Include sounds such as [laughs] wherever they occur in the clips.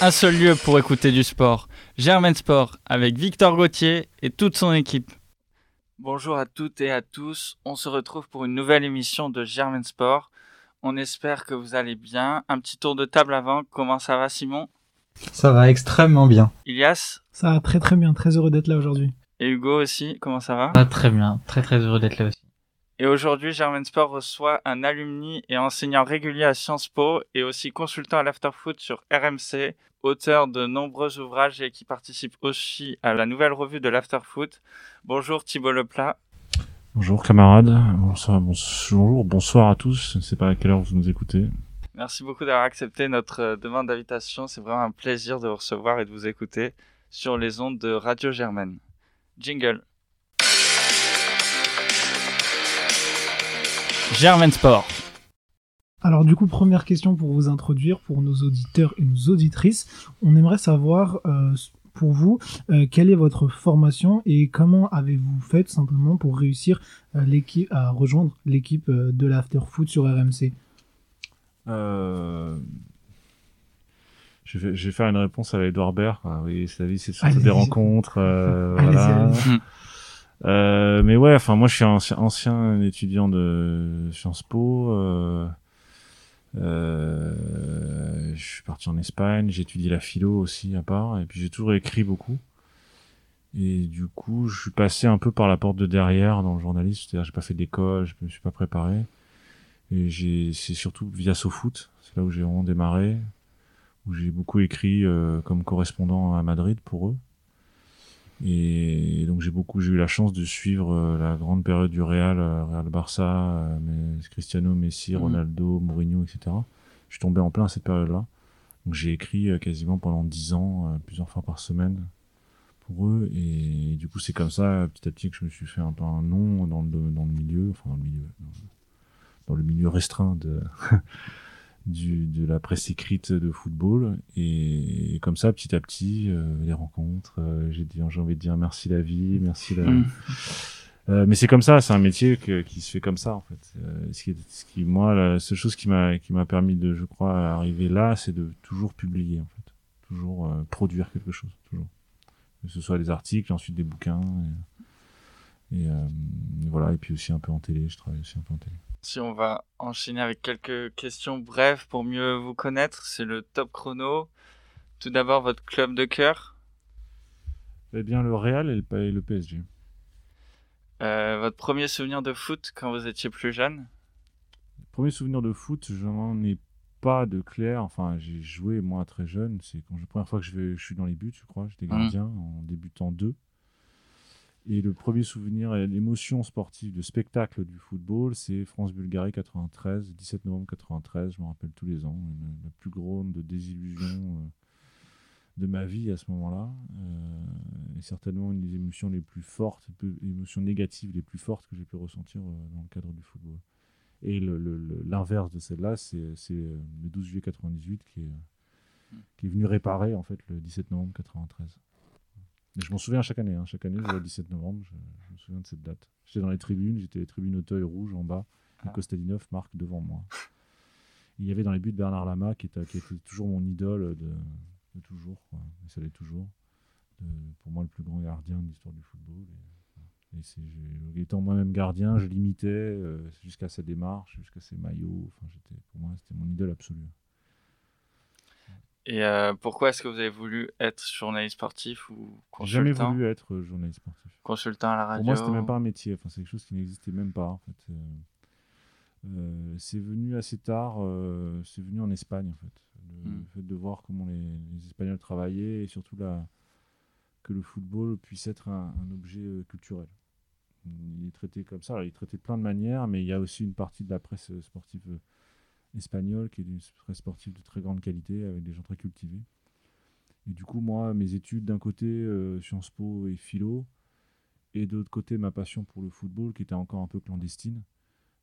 un seul lieu pour écouter du sport. Germain Sport avec Victor Gauthier et toute son équipe. Bonjour à toutes et à tous. On se retrouve pour une nouvelle émission de Germain Sport. On espère que vous allez bien. Un petit tour de table avant. Comment ça va, Simon? Ça va extrêmement bien. Ilias? Ça va très très bien. Très heureux d'être là aujourd'hui. Et Hugo aussi. Comment ça va? Ah, Très bien. Très très heureux d'être là aussi. Et aujourd'hui, Germain Sport reçoit un alumni et enseignant régulier à Sciences Po et aussi consultant à l'afterfoot sur RMC, auteur de nombreux ouvrages et qui participe aussi à la nouvelle revue de l'afterfoot. Bonjour Thibault Leplat. Bonjour camarades, bonsoir, bonjour, bonsoir à tous, je ne sais pas à quelle heure vous nous écoutez. Merci beaucoup d'avoir accepté notre euh, demande d'invitation, c'est vraiment un plaisir de vous recevoir et de vous écouter sur les ondes de Radio Germaine. Jingle. Germain Sport. Alors du coup, première question pour vous introduire, pour nos auditeurs et nos auditrices, on aimerait savoir euh, pour vous euh, quelle est votre formation et comment avez-vous fait simplement pour réussir euh, l'équipe à rejoindre l'équipe de l'after foot sur RMC. Je vais, faire une réponse à Edouard Baird. oui, sa vie, c'est surtout des rencontres. [laughs] voilà. Euh, mais ouais, enfin moi je suis ancien, ancien étudiant de Sciences Po. Euh, je suis parti en Espagne, j'ai étudié la philo aussi à part, et puis j'ai toujours écrit beaucoup. Et du coup, je suis passé un peu par la porte de derrière dans le journalisme, c'est-à-dire j'ai pas fait d'école, je me suis pas préparé. Et c'est surtout via SoFoot, c'est là où j'ai vraiment démarré, où j'ai beaucoup écrit euh, comme correspondant à Madrid pour eux. Et donc j'ai beaucoup, j'ai eu la chance de suivre euh, la grande période du Real, euh, Real Barça, euh, Cristiano, Messi, mhm. Ronaldo, Mourinho, etc. Je suis tombé en plein à cette période-là. Donc j'ai écrit quasiment pendant dix ans, plusieurs fois par semaine pour eux. Et, du coup c'est comme ça, petit à petit, que je me suis fait un peu un nom dans le, dans le milieu, enfin dans le milieu, dans le milieu restreint de [laughs] du, de la presse écrite de football. Et, comme ça, petit à petit, euh, les rencontres, euh, j'ai envie de dire merci la vie, merci la. Mm. Euh, mais c'est comme ça, c'est un métier qui se fait comme ça en fait. ce, qui, ce qui, moi, la seule chose qui m'a qui m'a permis de, je crois, arriver là, c'est de toujours publier en fait, toujours produire quelque chose, toujours. Que ce soit des articles, ensuite des bouquins, et, et voilà, et puis aussi un peu en télé. Je travaille aussi un peu en télé. Si on va enchaîner avec quelques questions brèves pour mieux vous connaître, c'est le top chrono. Tout d'abord, votre club de cœur Eh bien, le Real et le, PSG. Euh, votre premier souvenir de foot quand vous étiez plus jeune? Premier souvenir de foot, je n'en ai pas de clair. Enfin, j'ai joué moi très jeune. C'est quand la première fois que je, vais, je suis dans les buts, je crois. J'étais mmh. gardien en débutant 2. Et le premier souvenir et l'émotion sportive, de spectacle du football, c'est France-Bulgarie 93, 17 novembre 93, je me rappelle tous les ans, la plus grande désillusion euh, de ma vie à ce moment-là, euh, et certainement une des émotions les plus fortes, émotions négatives les plus fortes que j'ai pu ressentir euh, dans le cadre du football. Et l'inverse de celle-là, c'est le 12 juillet 98 qui est, qui est venu réparer en fait le 17 novembre 93 je m'en souviens chaque année. Hein. Chaque année, le 17 novembre, je, me souviens de cette date. J'étais dans les tribunes, j'étais les tribunes Auteuil rouge en bas, et ah. Kostadinov marque devant moi. Il y avait dans les buts Bernard Lama, qui était, qui était toujours mon idole de, toujours, quoi. Et ça l'est toujours. pour moi, le plus grand gardien de l'histoire du football. Et, étant moi-même gardien, je l'imitais euh, jusqu'à sa démarche, jusqu'à ses maillots. Enfin, pour moi, c'était mon idole absolue. Et euh, pourquoi est-ce que vous avez voulu être journaliste sportif ou consultant Jamais voulu être euh, journaliste sportif. Consultant à la radio Pour moi, c'était même pas un métier. Enfin, c'est quelque chose qui n'existait même pas. En fait. Euh, c'est venu assez tard. c'est venu en Espagne, en fait. Le, hmm. fait de voir comment les, Espagnols travaillaient et surtout la, que le football puisse être un, un, objet culturel. Il est traité comme ça. Alors, il est traité de plein de manières, mais il y a aussi une partie de la presse sportive espagnol, qui est une presse sportive de très grande qualité, avec des gens très cultivés. Et du coup, moi, mes études d'un côté, euh, Sciences Po et philo, et de l'autre côté, ma passion pour le football, qui était encore un peu clandestine,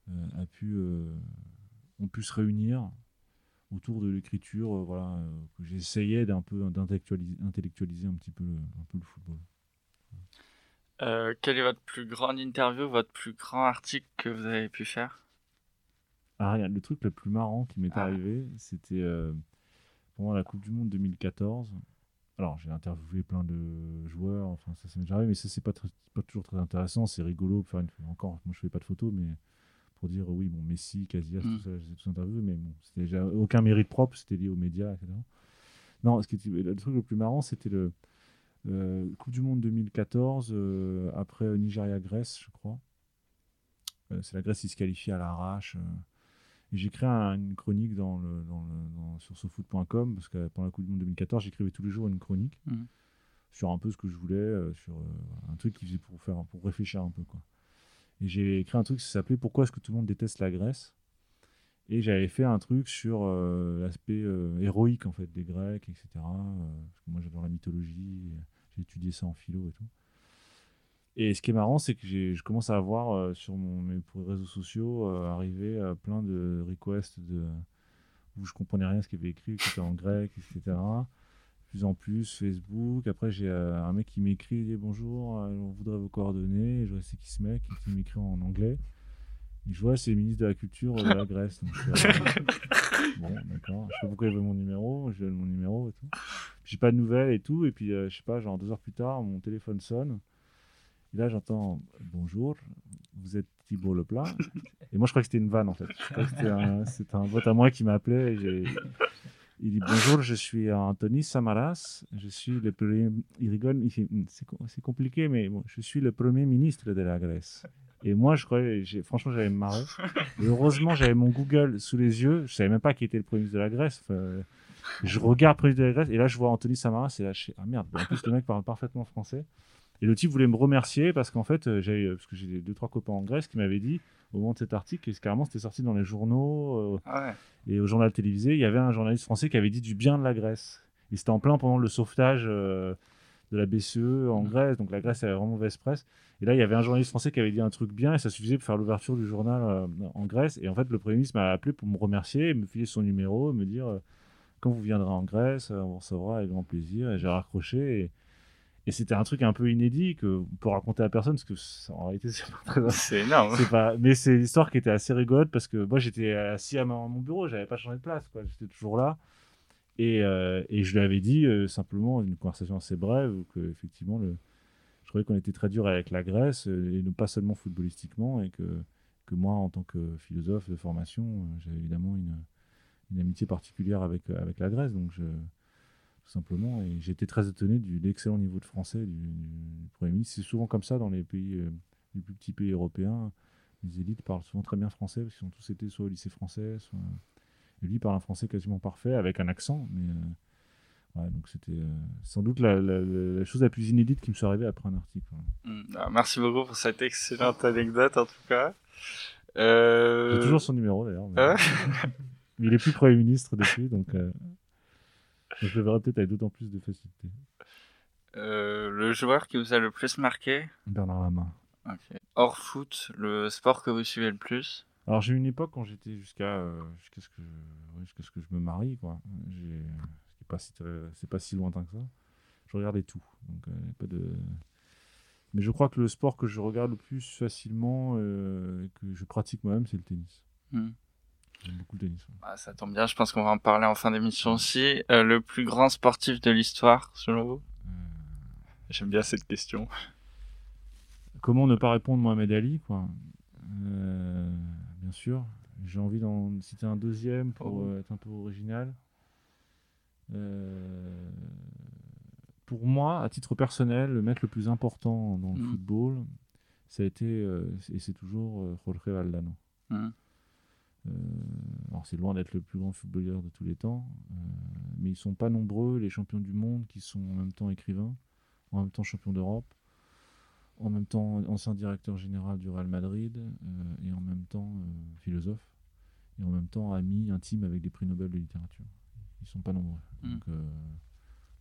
euh, a pu, euh, on pu se réunir autour de l'écriture, voilà, que j'essayais d'un peu d'intellectualiser un petit peu le football. quelle est votre plus grande interview, votre plus grand article que vous avez pu faire? Ah, le truc le plus marrant qui m'est ah. arrivé, c'était euh, pendant la Coupe du Monde 2014. Alors, j'ai interviewé plein de joueurs, enfin, ça, ça m'est déjà arrivé, mais ça, c'est pas, très- pas toujours très intéressant. C'est rigolo. Faire une... Encore, moi, je fais pas de photos, mais pour dire, oui, bon, Messi, Casillas, Mm. tout ça, je les ai tous interviewés, mais bon, c'était déjà aucun mérite propre, c'était lié aux médias, etc. Non, ce qui était, le truc le plus marrant, c'était le euh, Coupe du Monde 2014, euh, après Nigeria-Grèce, je crois. C'est la Grèce qui se qualifie à l'arrache. Créé un- une chronique dans le, dans le- dans- sur sofoot.com, parce que pendant la Coupe du Monde 2014, j'écrivais tous les jours une chronique Mhm. sur un peu ce que je voulais, euh, sur euh, un truc qui faisait pour, faire, pour réfléchir un peu. Quoi. Et j'ai écrit un truc qui s'appelait Pourquoi est-ce que tout le monde déteste la Grèce? Et j'avais fait un truc sur euh, l'aspect héroïque en fait, des Grecs, etc. parce que moi j'adore la mythologie, j'ai étudié ça en philo et tout. Et ce qui est marrant, c'est que je commence à avoir euh, sur mon, mes réseaux sociaux euh, arriver euh, plein de requests de, où je comprenais rien ce qu'il y avait écrit, qui était en grec, etc. De plus en plus, Facebook. Après, j'ai euh, un mec qui m'écrit, il dit bonjour, euh, on voudrait vos coordonnées. Et je vois c'est qui ce mec, qui m'écrit en anglais. Et je vois, c'est le ministre de la Culture de la [laughs] Grèce. Donc je [laughs] bon, d'accord. Je sais pas pourquoi il veut mon numéro, je donne mon numéro et tout. J'ai pas de nouvelles et tout. Et puis, je sais pas, genre deux heures plus tard, mon téléphone sonne. Et là, j'entends bonjour, vous êtes Thibault Leplat. Et moi, je crois que c'était une vanne en fait. C'était un, pote à moi qui m'appelait. Il dit bonjour, je suis Anthony Samaras. Je suis le premier. Il rigole, Hmm, c'est co- c'est compliqué, mais bon, je suis le premier ministre de la Grèce. Et moi, je croyais, franchement, j'allais me marrer. Et heureusement, j'avais mon Google sous les yeux. Je savais même pas qui était le premier ministre de la Grèce. Je regarde le premier ministre de la Grèce et là, je vois Anthony Samaras. Et là, je fais, ah merde. En plus, le mec parle parfaitement français. Et le type voulait me remercier parce qu'en fait, euh, j'avais, parce que j'ai deux trois copains en Grèce qui m'avaient dit au moment de cet article, que carrément c'était sorti dans les journaux euh, Ah ouais. et au journal télévisé, il y avait un journaliste français qui avait dit du bien de la Grèce. Et c'était en plein pendant le sauvetage euh, de la BCE en Mhm. Grèce, donc la Grèce avait vraiment mauvaise presse. Et là, il y avait un journaliste français qui avait dit un truc bien et ça suffisait pour faire l'ouverture du journal euh, en Grèce. Et en fait, le Premier ministre m'a appelé pour me remercier, me filer son numéro, me dire euh, quand vous viendrez en Grèce, euh, on vous recevra avec grand plaisir. Et j'ai raccroché. Et, et c'était un truc un peu inédit que on peut raconter à personne parce que ça- en réalité, [laughs] c'est pas très C'est énorme. pas mais c'est l'histoire qui était assez rigolote parce que moi j'étais assis à mon bureau j'avais pas changé de place quoi. J'étais toujours là. Et, euh, et je lui avais dit euh, simplement une conversation assez brève que effectivement le je trouvais qu'on était très dur avec la Grèce euh, et non pas seulement footballistiquement et que que moi en tant que philosophe de formation euh, j'avais évidemment une une amitié particulière avec avec la Grèce. Donc je tout simplement et j'étais très étonné du de l'excellent niveau de français du, du premier ministre c'est souvent comme ça dans les pays euh, les plus petits pays européens les élites parlent souvent très bien français parce qu'ils ont tous été soit au lycée français, soit. Et lui parle un français quasiment parfait avec un accent, mais. euh, ouais, donc c'était euh, sans doute la, la- chose la plus inédite qui me soit arrivée après un article. ouais. Mm. Merci beaucoup pour cette excellente anecdote en tout cas. Euh... J'ai toujours son numéro d'ailleurs. Mais... Ah [laughs] il est plus Premier ministre depuis, donc. euh, donc je le verrai peut-être avec d'autant plus de facilité. euh, le joueur qui vous a le plus marqué Bernard Lama. Ok. Hors foot, le sport que vous suivez le plus Alors j'ai eu une époque quand j'étais jusqu'à euh, jusqu'à ce jusqu'à ce que je me marie quoi. C'est pas si c'est pas si lointain que ça. Je regardais tout. Donc euh, pas de Mais je crois que le sport que je regarde le plus facilement et que je pratique moi-même c'est le tennis. Hmm. J'aime beaucoup le tennis. Ah, Ça tombe bien, je pense qu'on va en parler en fin d'émission aussi. Euh, le plus grand sportif de l'histoire, selon vous? Euh, J'aime bien cette question. [laughs] Comment ne pas répondre Mohamed Ali quoi? Euh, bien sûr. J'ai envie d'en citer un deuxième pour Oh. être un peu original. Pour moi, à titre personnel, le mec le plus important dans le Mhm. football, ça a été, et c'est toujours Jorge Valdano. Mhm. Euh, alors c'est loin d'être le plus grand footballeur de tous les temps, euh, mais ils sont pas nombreux les champions du monde qui sont en même temps écrivains, en même temps champions d'Europe, en même temps ancien directeur général du Real Madrid euh, et en même temps philosophe et en même temps ami intime avec des prix Nobel de littérature. Ils sont pas nombreux. Mm. Donc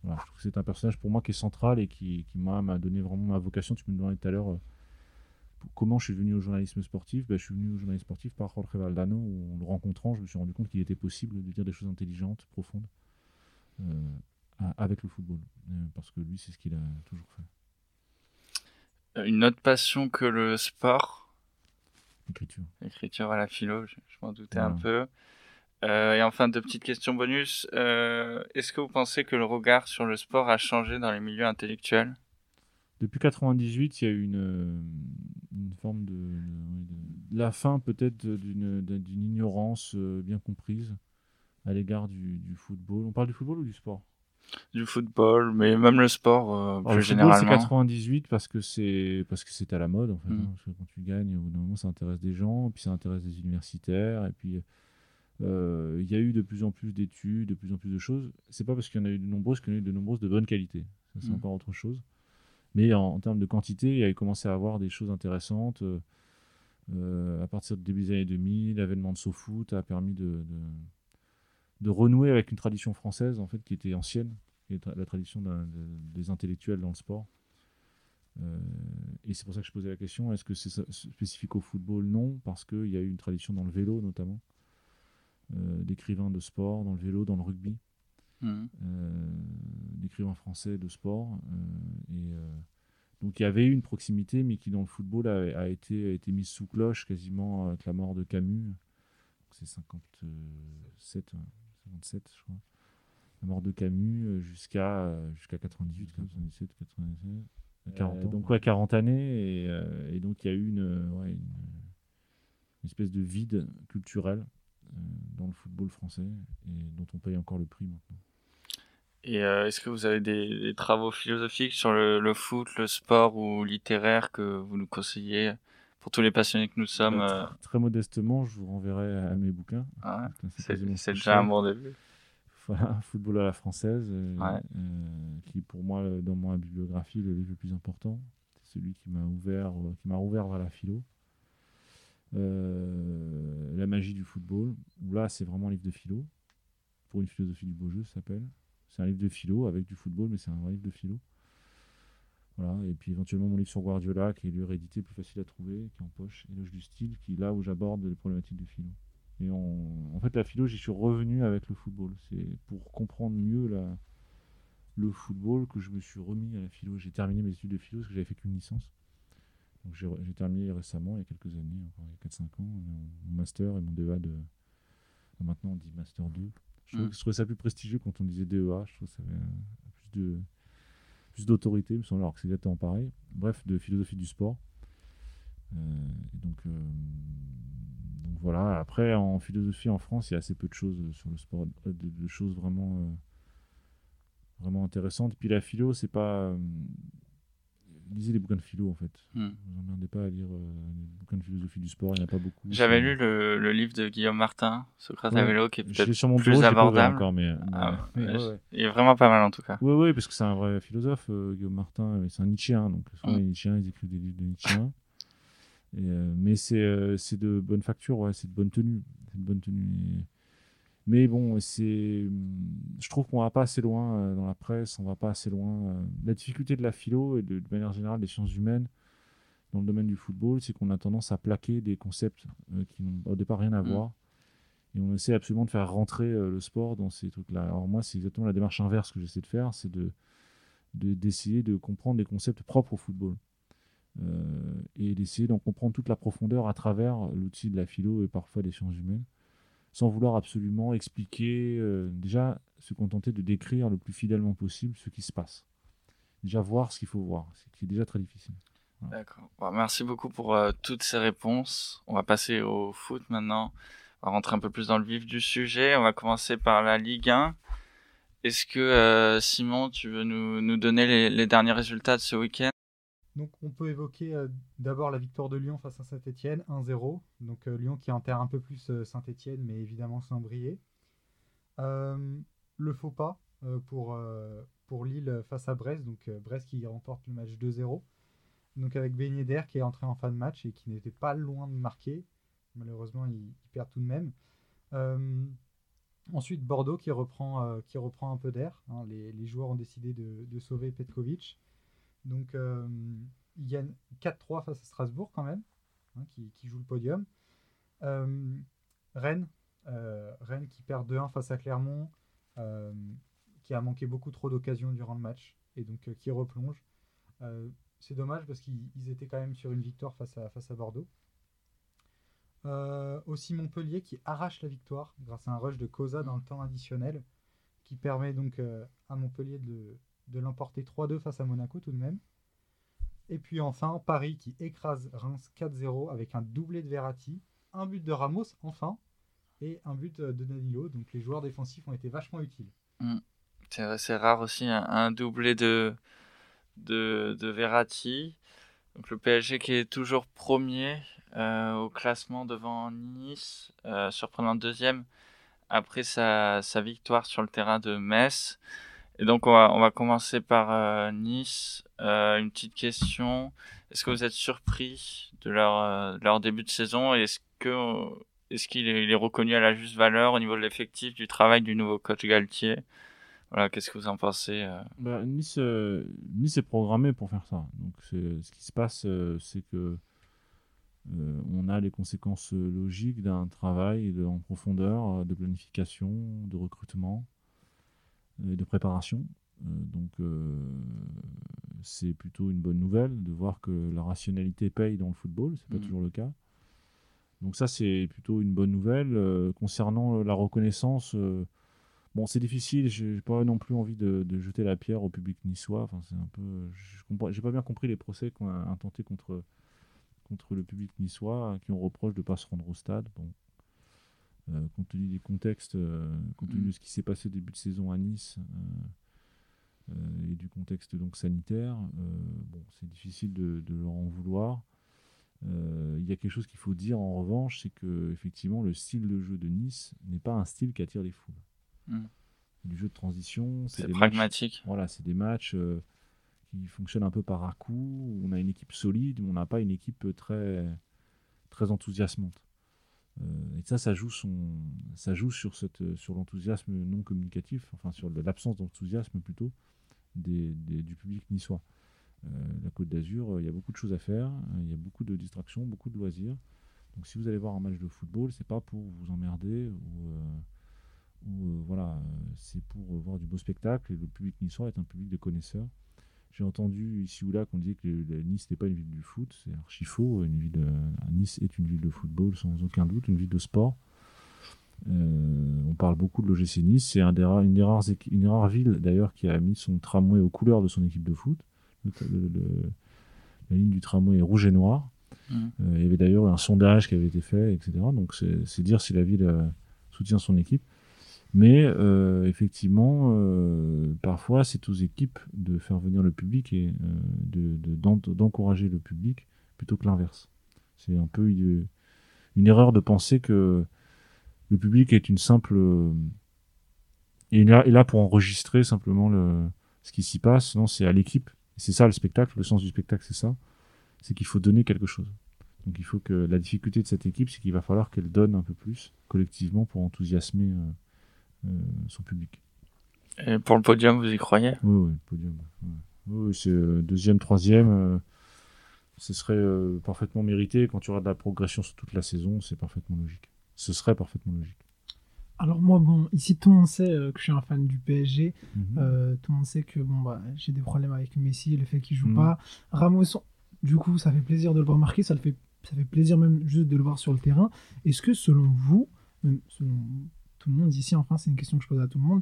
voilà, je trouve que c'est un personnage pour moi qui est central et qui, qui m'a donné vraiment ma vocation. Tu me demandais tout à l'heure comment je suis venu au journalisme sportif? Ben, je suis venu au journalisme sportif par Jorge Valdano où en le rencontrant, je me suis rendu compte qu'il était possible de dire des choses intelligentes, profondes euh, avec le football. Euh, parce que lui, c'est ce qu'il a toujours fait. Euh, Une autre passion que le sport? L'écriture. L'écriture à la philo, je, je m'en doutais Voilà. un peu. et enfin, deux petites questions bonus. Est-ce que vous pensez que le regard sur le sport a changé dans les milieux intellectuels? Depuis 98, il y a eu une, une forme de, la fin peut-être d'une ignorance bien comprise à l'égard du, du, football. On parle du football ou du sport? Du football, mais même le sport euh, plus le généralement. C'est 98 parce que c'est parce que c'est à la mode en fait. Mm. Hein, parce que quand tu gagnes, au bout d'un moment, ça intéresse des gens, puis ça intéresse des universitaires, et puis euh, il y a eu de plus en plus d'études, de plus en plus de choses. C'est pas parce qu'il y en a eu de nombreuses qu'il y en a eu de nombreuses de bonne qualité. Ça, c'est mm. encore autre chose. Mais en, termes de quantité, il y a commencé à avoir des choses intéressantes. Euh, à partir du début des années 2000, l'avènement de SoFoot a permis de de renouer avec une tradition française en fait qui était ancienne, qui est la tradition des intellectuels dans le sport. Euh, et c'est pour ça que je posais la question est-ce que c'est spécifique au football? Non, parce qu'il y a eu une tradition dans le vélo notamment, euh, d'écrivains de sport, dans le vélo, dans le rugby, mmh. euh, d'écrivains français de sport. et donc il y avait eu une proximité, mais qui dans le football a, été, a été mise sous cloche quasiment avec la mort de Camus. C'est 57, 57, je crois. La mort de Camus euh, jusqu'à euh, jusqu'à 98, 97, 97. 40 donc ouais, 40 années et, euh, et donc il y a eu une, ouais, une, espèce de vide culturel dans le football français et dont on paye encore le prix maintenant. Et est-ce que vous avez des, travaux philosophiques sur le, le, foot, le sport ou littéraire que vous nous conseillez pour tous les passionnés que nous sommes. Euh, très, modestement, je vous renverrai à mes bouquins. Ah c'est déjà un bon début. Voilà, [laughs] Football à la française, euh, euh, qui pour moi, dans ma bibliographie, le livre le plus important. C'est celui qui m'a ouvert, qui m'a rouvert vers la philo. la magie du football, où là, c'est vraiment un livre de philo. Pour une philosophie du beau jeu, ça s'appelle. C'est un livre de philo avec du football, mais c'est un vrai livre de philo. Voilà, et puis éventuellement mon livre sur Guardiola, qui est lui réédité, plus facile à trouver, qui est en poche, Éloge du style, qui est là où j'aborde les problématiques de philo. Et en fait, la philo, j'y suis revenu avec le football. C'est pour comprendre mieux le football que je me suis remis à la philo. J'ai terminé mes études de philo parce que j'avais fait qu'une licence. Donc j'ai terminé récemment, il y a quelques années, encore il y a 4-5 ans, mon master et mon DEA de. Maintenant on dit master 2. Je, mmh. je trouvais ça plus prestigieux quand on disait DEA. Je trouve que ça avait plus de plus d'autorité, me semble, alors que c'est exactement pareil. Bref, de philosophie du sport. Euh, donc, euh, donc voilà. Après, en philosophie en France, il y a assez peu de choses sur le sport, de, choses vraiment, euh, vraiment intéressantes. Puis la philo, c'est pas lisez les bouquins de philo en fait. Hmm. Vous emmerdez pas à lire euh, les bouquins de philosophie du sport, il n'y en a pas beaucoup. J'avais lu le, le, livre de Guillaume Martin, Socrate à vélo, qui est peut-être plus abordable. Encore, mais, ah, Il est vraiment pas mal en tout cas. Oui, oui, parce que c'est un vrai philosophe, euh, Guillaume Martin, c'est un Nietzschéen, donc souvent hmm. les Nietzschéens, ils écrivent des livres de Nietzschéen. Et, euh, mais c'est de bonne facture, ouais, c'est de bonne tenue. C'est de bonne tenue. Mais bon, c'est, je trouve qu'on va pas assez loin euh, dans la presse, on va pas assez loin. Euh. La difficulté de la philo et de, manière générale des sciences humaines dans le domaine du football, c'est qu'on a tendance à plaquer des concepts euh, qui n'ont au départ rien à mmh. voir. Et on essaie absolument de faire rentrer le sport dans ces trucs-là. Alors moi, c'est exactement la démarche inverse que j'essaie de faire, c'est de, d'essayer de, comprendre des concepts propres au football. et d'essayer d'en comprendre toute la profondeur à travers l'outil de la philo et parfois des sciences humaines sans vouloir absolument expliquer, euh, déjà se contenter de décrire le plus fidèlement possible ce qui se passe. Déjà voir ce qu'il faut voir, ce qui est déjà très difficile. D'accord. merci beaucoup pour euh, toutes ces réponses. On va passer au foot maintenant. On va rentrer un peu plus dans le vif du sujet. On va commencer par la Ligue 1. Est-ce que euh, Simon, tu veux nous, nous donner les, les derniers résultats de ce week-end? Donc on peut évoquer euh, d'abord la victoire de Lyon face à Saint-Etienne, 1-0. Donc euh, Lyon qui enterre un peu plus euh, Saint-Etienne, mais évidemment sans briller. le faux pas pour, Lille face à Brest, donc Brest qui remporte le match 2-0. Donc avec Ben qui est entré en fin de match et qui n'était pas loin de marquer. Malheureusement, il, perd tout de même. ensuite, Bordeaux qui reprend, qui reprend un peu d'air. Hein. Les, joueurs ont décidé de, de sauver Petkovic. Donc, euh, il y a 4-3 face à Strasbourg quand même, hein, qui, joue le podium. Euh, Rennes, euh, Rennes qui perd 2-1 face à Clermont, qui a manqué beaucoup trop d'occasions durant le match et donc qui replonge. c'est dommage parce qu'ils étaient quand même sur une victoire face à, Bordeaux. Aussi Montpellier qui arrache la victoire grâce à un rush de Cosa dans le temps additionnel qui permet donc à Montpellier de, de l'emporter 3-2 face à Monaco tout de même. Et puis enfin Paris qui écrase Reims 4-0 avec un doublé de Verratti, un but de Ramos enfin et un but de Danilo. Donc les joueurs défensifs ont été vachement utiles. C'est rare aussi un, doublé de, de, de Verratti. Donc le PSG qui est toujours premier euh, au classement devant Nice, euh, surprenant deuxième après sa, victoire sur le terrain de Metz. Et donc on va, on va commencer par euh, Nice. Euh, une petite question. Est-ce que vous êtes surpris de leur, euh, de leur début de saison? Est-ce que est-ce qu'il est, reconnu à la juste valeur au niveau de l'effectif du travail du nouveau coach Galtier? Voilà, qu'est-ce que vous en pensez bah, nice, nice est programmé pour faire ça. Donc, ce qui se passe, c'est que on a les conséquences logiques d'un travail en profondeur, de planification, de recrutement de préparation. donc, c'est plutôt une bonne nouvelle de voir que la rationalité paye dans le football. C'est pas Mhm. toujours le cas. Donc ça, c'est plutôt une bonne nouvelle. concernant la reconnaissance, Bon, c'est difficile, j'ai pas non plus envie de, de, jeter la pierre au public niçois. Enfin, c'est un peu, je j'ai pas bien compris les procès qu'on a intentés contre contre le public niçois, qui ont reproche de pas se rendre au stade. Bon, euh, compte tenu des contextes, euh, compte tenu de ce qui s'est passé au début de saison à Nice euh, et du contexte donc sanitaire, bon, c'est difficile de, de, leur en vouloir. Il y a quelque chose qu'il faut dire en revanche, c'est que effectivement le style de jeu de Nice n'est pas un style qui attire les foules. Mmh. Du jeu de transition, c'est pragmatique. Matchs, voilà, c'est des matchs qui fonctionnent un peu par à coup. On a une équipe solide, mais on n'a pas une équipe très très enthousiasmante. Euh, et ça, ça joue son, ça joue sur sur l'enthousiasme non communicatif, enfin sur l'absence d'enthousiasme plutôt des, du public niçois. Euh, la Côte d'Azur, il y a beaucoup de choses à faire, il y a beaucoup de distractions, beaucoup de loisirs. Donc si vous allez voir un match de football, c'est pas pour vous emmerder ou euh, voilà, c'est pour voir du beau spectacle et le public niçois est un public de connaisseurs. J'ai entendu ici ou là qu'on disait que Nice n'était pas une ville du foot, c'est archi faux. Une ville, euh, nice est une ville de football sans aucun doute, une ville de sport. Euh, on parle beaucoup de l'OGC Nice, c'est un des rares, une des rares, une des rares villes d'ailleurs qui a mis son tramway aux couleurs de son équipe de foot. Le, le, le, la ligne du tramway est rouge et noir. Mmh. Euh, il y avait d'ailleurs un sondage qui avait été fait, etc. Donc c'est dire si la ville soutient son équipe. Mais euh, effectivement, euh, parfois, c'est aux équipes de faire venir le public et euh, d'encourager de, le public plutôt que l'inverse. C'est un peu une, erreur de penser que le public est une simple... est là, est là pour enregistrer simplement le, ce qui s'y passe. Non, c'est à l'équipe. C'est ça le spectacle. Le sens du spectacle, c'est ça. C'est qu'il faut donner quelque chose. Donc il faut que la difficulté de cette équipe, c'est qu'il va falloir qu'elle donne un peu plus collectivement pour enthousiasmer euh, son public. Et pour le podium, vous y croyez? Oui, oui, le podium. Oui, oui c'est euh, deuxième, troisième. Euh, ce serait euh, parfaitement mérité. Quand tu auras de la progression sur toute la saison, c'est parfaitement logique. Ce serait parfaitement logique. Alors moi, bon, ici tout le monde sait que je suis un fan du PSG. Mhm. Mm -hmm. tout le monde sait que bon, bah, j'ai des problèmes avec Messi, le fait qu'il joue Mhm. pas. Ramos, du coup, ça fait plaisir de le voir marquer. Ça le fait, ça fait plaisir même juste de le voir sur le terrain. Est-ce que selon vous, même selon tout le monde ici, enfin, c'est une question que je pose à tout le monde.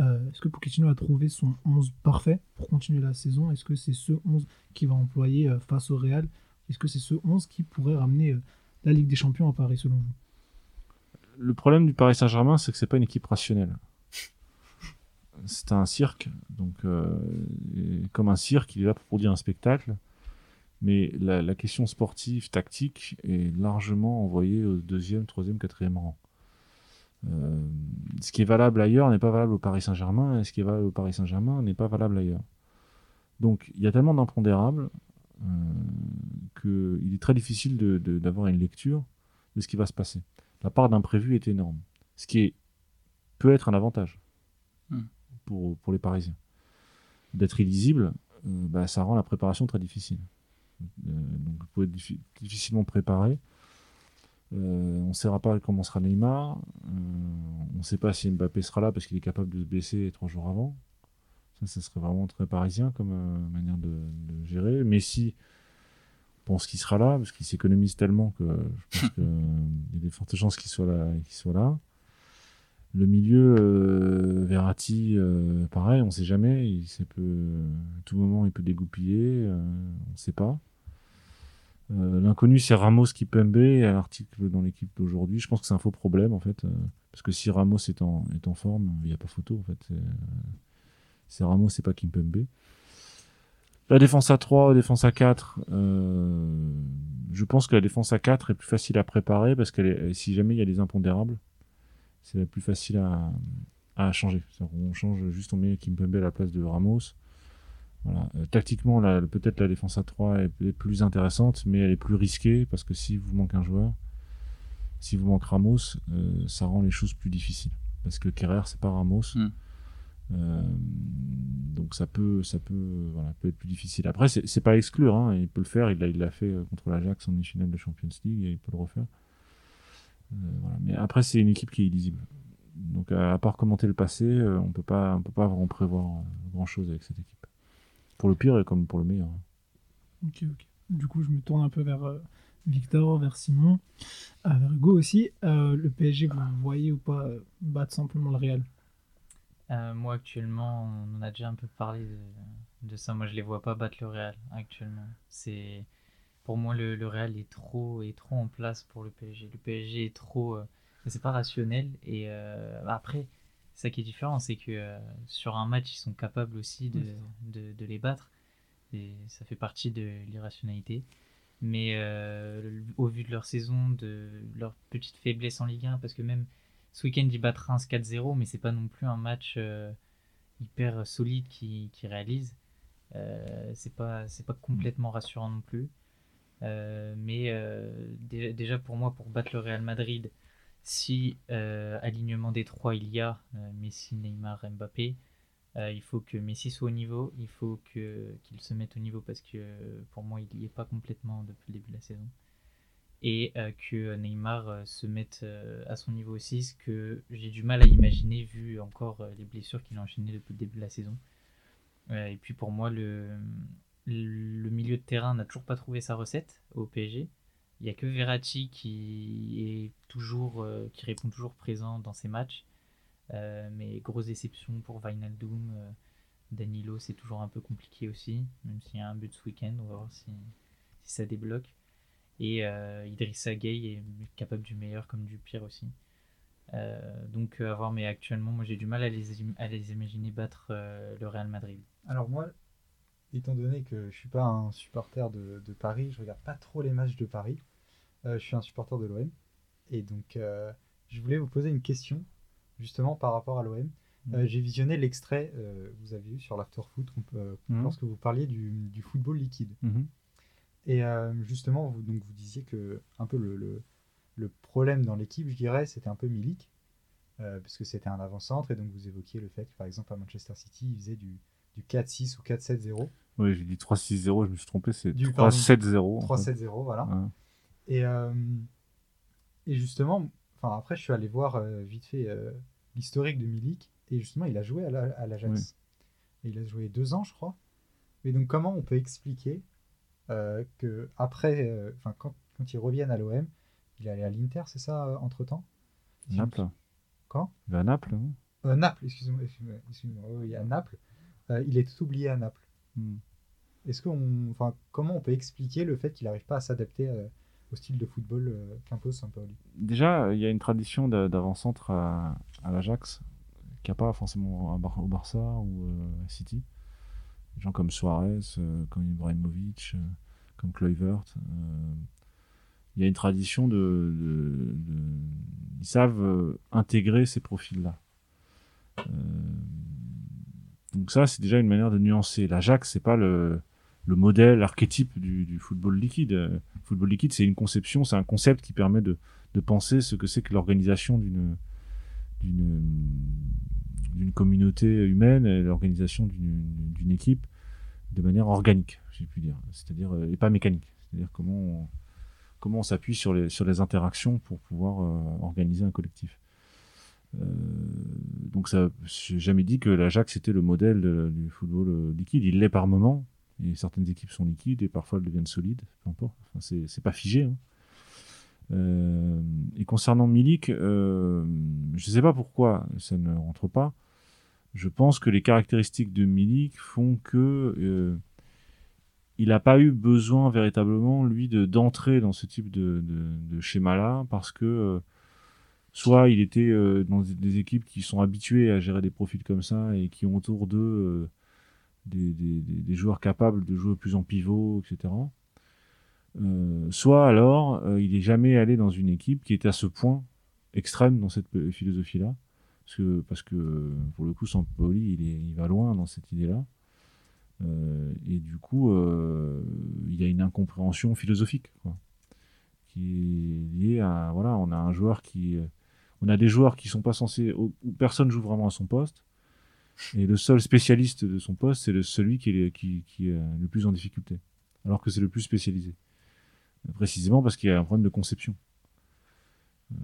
Euh, Est-ce que Pochettino a trouvé son 11 parfait pour continuer la saison? Est-ce que c'est ce 11 qu'il va employer euh, face au Real? Est-ce que c'est ce 11 qui pourrait ramener euh, la Ligue des Champions à Paris, selon vous? Le problème du Paris Saint-Germain, c'est que c'est pas une équipe rationnelle. C'est un cirque, donc comme un cirque, il est là pour produire un spectacle. Mais la, la question sportive, tactique, est largement envoyée au deuxième, troisième, quatrième rang. Euh, ce qui est valable ailleurs n'est pas valable au Paris Saint-Germain, et ce qui est valable au Paris Saint-Germain n'est pas valable ailleurs. Donc il y a tellement d'impondérables euh, qu'il est très difficile d'avoir une lecture de ce qui va se passer. La part d'imprévu est énorme, ce qui est, peut être un avantage mm. pour, pour les Parisiens. D'être illisible, euh, bah, ça rend la préparation très difficile. donc vous pouvez être difficilement préparé. Euh, on ne saura pas comment sera Neymar. Euh, on ne sait pas si Mbappé sera là parce qu'il est capable de se blesser trois jours avant. Ça, ça serait vraiment très parisien comme euh, manière de, de, gérer. Messi, on pense qu'il sera là parce qu'il s'économise tellement que je pense [laughs] qu'il y a des fortes chances qu'il soit là. Qu'il soit là. Le milieu, euh, Verratti, euh, pareil, on ne sait jamais. Il, peut, à tout moment, il peut dégoupiller. Euh, on ne sait pas. L'inconnu, c'est Ramos qui Pembe. Et à l'article dans l'équipe d'aujourd'hui, je pense que c'est un faux problème, en fait. parce que si Ramos est en, forme, il n'y a pas photo, en fait. C'est Ramos, c'est pas Kimpembe. La défense à 3, la défense à 4, je pense que la défense à 4 est plus facile à préparer parce que si jamais il y a des impondérables, c'est la plus facile à, à changer. On change juste, on met Kimpembe à la place de Ramos. Voilà. Euh, tactiquement, peut-être la défense à 3 est, plus intéressante, mais elle est plus risquée parce que si vous manque un joueur, si vous manque Ramos, euh, ça rend les choses plus difficiles. Parce que Kerrer, c'est pas Ramos. Hmm. Euh, donc ça peut, ça peut, voilà, peut être plus difficile. Après, c'est pas à exclure. Hein. il peut le faire. Il l'a fait contre l'Ajax en demi-finale de Champions League et il peut le refaire. Euh, Mais après, c'est une équipe qui est illisible. Donc, à part commenter le passé, on peut pas, on peut pas vraiment prévoir grand chose avec cette équipe. Pour le pire et comme pour le meilleur. Ok, ok. Du coup, je me tourne un peu vers Victor, vers Simon, vers Hugo aussi. le PSG, vous voyez ou pas battre simplement le Real? Moi, actuellement, on en a déjà un peu parlé de, de, ça. Moi, je les vois pas battre le Real actuellement. C'est pour moi, le, Real est trop, est trop en place pour le PSG. Le PSG est trop. Euh, c'est pas rationnel. Et euh, après, ça qui est différent, c'est que euh, sur un match, ils sont capables aussi de, de, les battre. Et ça fait partie de l'irrationalité. Mais au vu de leur saison, de leur petite faiblesse en Ligue 1, parce que même ce week-end, ils battent Reims 4-0, mais c'est pas non plus un match hyper solide qui, qui réalise. c'est pas, pas complètement rassurant non plus. Euh, mais euh, déjà pour moi, pour battre le Real Madrid, si euh, alignement des trois il y a Messi, Neymar, Mbappé, il faut que Messi soit au niveau, il faut que qu'il se mette au niveau parce que pour moi il n'y est pas complètement depuis le début de la saison et que Neymar se mette à son niveau aussi, ce que j'ai du mal à imaginer vu encore les blessures qu'il a enchaînées depuis le début de la saison. et puis pour moi le le milieu de terrain n'a toujours pas trouvé sa recette au PSG. Il n'y a que Verratti qui est toujours, euh, qui répond toujours présent dans ses matchs. Euh, mais grosse déception pour Wijnaldum. Euh, Danilo, c'est toujours un peu compliqué aussi, même s'il y a un but ce week-end. On va voir si, ça débloque. Et Idrissa Gueye est capable du meilleur comme du pire aussi. donc à voir, mais actuellement, moi j'ai du mal à les, imaginer battre le Real Madrid. Alors moi, étant donné que je suis pas un supporter de, Paris, je regarde pas trop les matchs de Paris. Euh, je suis un supporter de l'OM. Et donc, euh, je voulais vous poser une question, justement, par rapport à l'OM. Mmh. Euh, j'ai visionné l'extrait, vous avez vu sur l'afterfoot, mmh. lorsque vous parliez du, football liquide. Mmh. Et justement, vous, donc, vous disiez que un peu le, le, problème dans l'équipe, je dirais, c'était un peu Milik, parce que c'était un avant-centre. Et donc, vous évoquiez le fait que, par exemple, à Manchester City, il faisait du, du 4-6 ou 4-7-0. Oui, j'ai dit 3-6-0, je me suis trompé, c'est 3-7-0. 3-7-0, voilà. Et, euh, et justement, enfin après, je suis allé voir euh, vite fait euh, l'historique de Milik, et justement, il a joué à l'Ajax. il a joué deux ans, je crois. Mais donc, comment on peut expliquer que après, enfin quand, quand ils reviennent à l'OM, il est allé à l'Inter, c'est ça, entre-temps? Naples. Quand? Il va à Naples. Naples, excusez-moi, excusez-moi. oui, à Naples. il est oublié à Naples. Hmm. Est-ce qu'on, enfin, comment on peut expliquer le fait qu'il n'arrive pas à s'adapter euh, au style de football euh, qu'impose Sampaoli Déjà, il y a une tradition d'avant-centre à, l'Ajax qu'il n'y a pas forcément au Barça ou euh, à City. Des gens comme Suarez, comme Ibrahimovic, comme Kluivert. il y a une tradition de, ils savent intégrer ces profils-là. donc ça, c'est déjà une manière de nuancer. L'Ajax, c'est pas le le modèle, l'archétype du, football liquide. Le football liquide, c'est une conception, c'est un concept qui permet de, penser ce que c'est que l'organisation d'une communauté humaine et l'organisation d'une équipe de manière organique, j'ai pu dire, c'est-à-dire euh, et pas mécanique, c'est-à-dire comment on, comment on s'appuie sur les sur les interactions pour pouvoir euh, organiser un collectif. Euh, donc ça, j'ai jamais dit que l'Ajax était le modèle du football liquide. Il l'est par moment, Et certaines équipes sont liquides et parfois elles deviennent solides, peu importe. C'est pas figé. Hein. Euh, et concernant Milik, euh, je ne sais pas pourquoi ça ne rentre pas. Je pense que les caractéristiques de Milik font que euh, il n'a pas eu besoin véritablement lui de d'entrer dans ce type de, de, schéma-là parce que soit il était dans des équipes qui sont habituées à gérer des profils comme ça et qui ont autour d'eux des, des, des, joueurs capables de jouer plus en pivot, etc. Euh, soit alors euh, il est jamais allé dans une équipe qui était à ce point extrême dans cette philosophie-là, parce que, parce que pour le coup, Sampoli, il, il va loin dans cette idée-là. Euh, et du coup, il y a une incompréhension philosophique qui est liée à voilà, on a un joueur qui, on a des joueurs qui sont pas censés, où personne joue vraiment à son poste, et le seul spécialiste de son poste, c'est celui qui est, le plus en difficulté, alors que c'est le plus spécialisé précisément parce qu'il y a un problème de conception. Euh,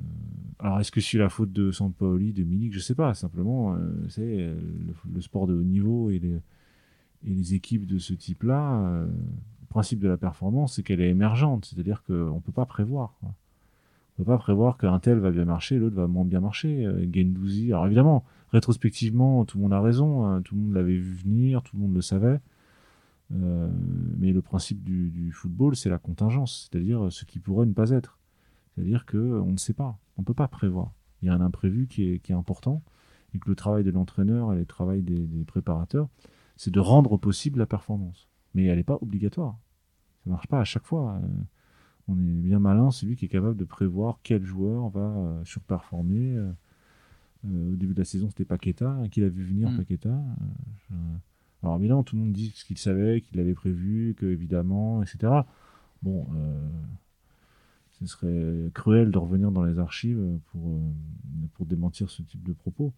alors, est-ce que c'est la faute de Sampaoli, de Milik? Je sais pas. Simplement, euh, c'est euh, le, sport de haut niveau et les, équipes de ce type-là. le principe de la performance, c'est qu'elle est émergente. C'est-à-dire qu'on ne peut pas prévoir. Ne peut pas prévoir qu'un tel va bien marcher, l'autre va moins bien marcher. Gendouzi. Alors, évidemment, rétrospectivement, tout le monde a raison. Hein. tout le monde l'avait vu venir, tout le monde le savait. Euh, mais le principe du, football, c'est la contingence, c'est-à-dire ce qui pourrait ne pas être. C'est-à-dire qu'on ne sait pas, on ne peut pas prévoir. Il y a un imprévu qui est, important, et que le travail de l'entraîneur et le travail des, préparateurs, c'est de rendre possible la performance. Mais elle n'est pas obligatoire. Ça ne marche pas à chaque fois. Euh, on est bien malin, c'est lui qui est capable de prévoir quel joueur va euh, surperformer. au début de la saison, c'était Paqueta, hein, qui l'a vu venir, mm. Paqueta. Alors évidemment, tout le monde dit ce qu'il savait, qu'il avait prévu, que évidemment, etc. Bon, euh, ce serait cruel de revenir dans les archives pour, euh, pour démentir ce type de propos.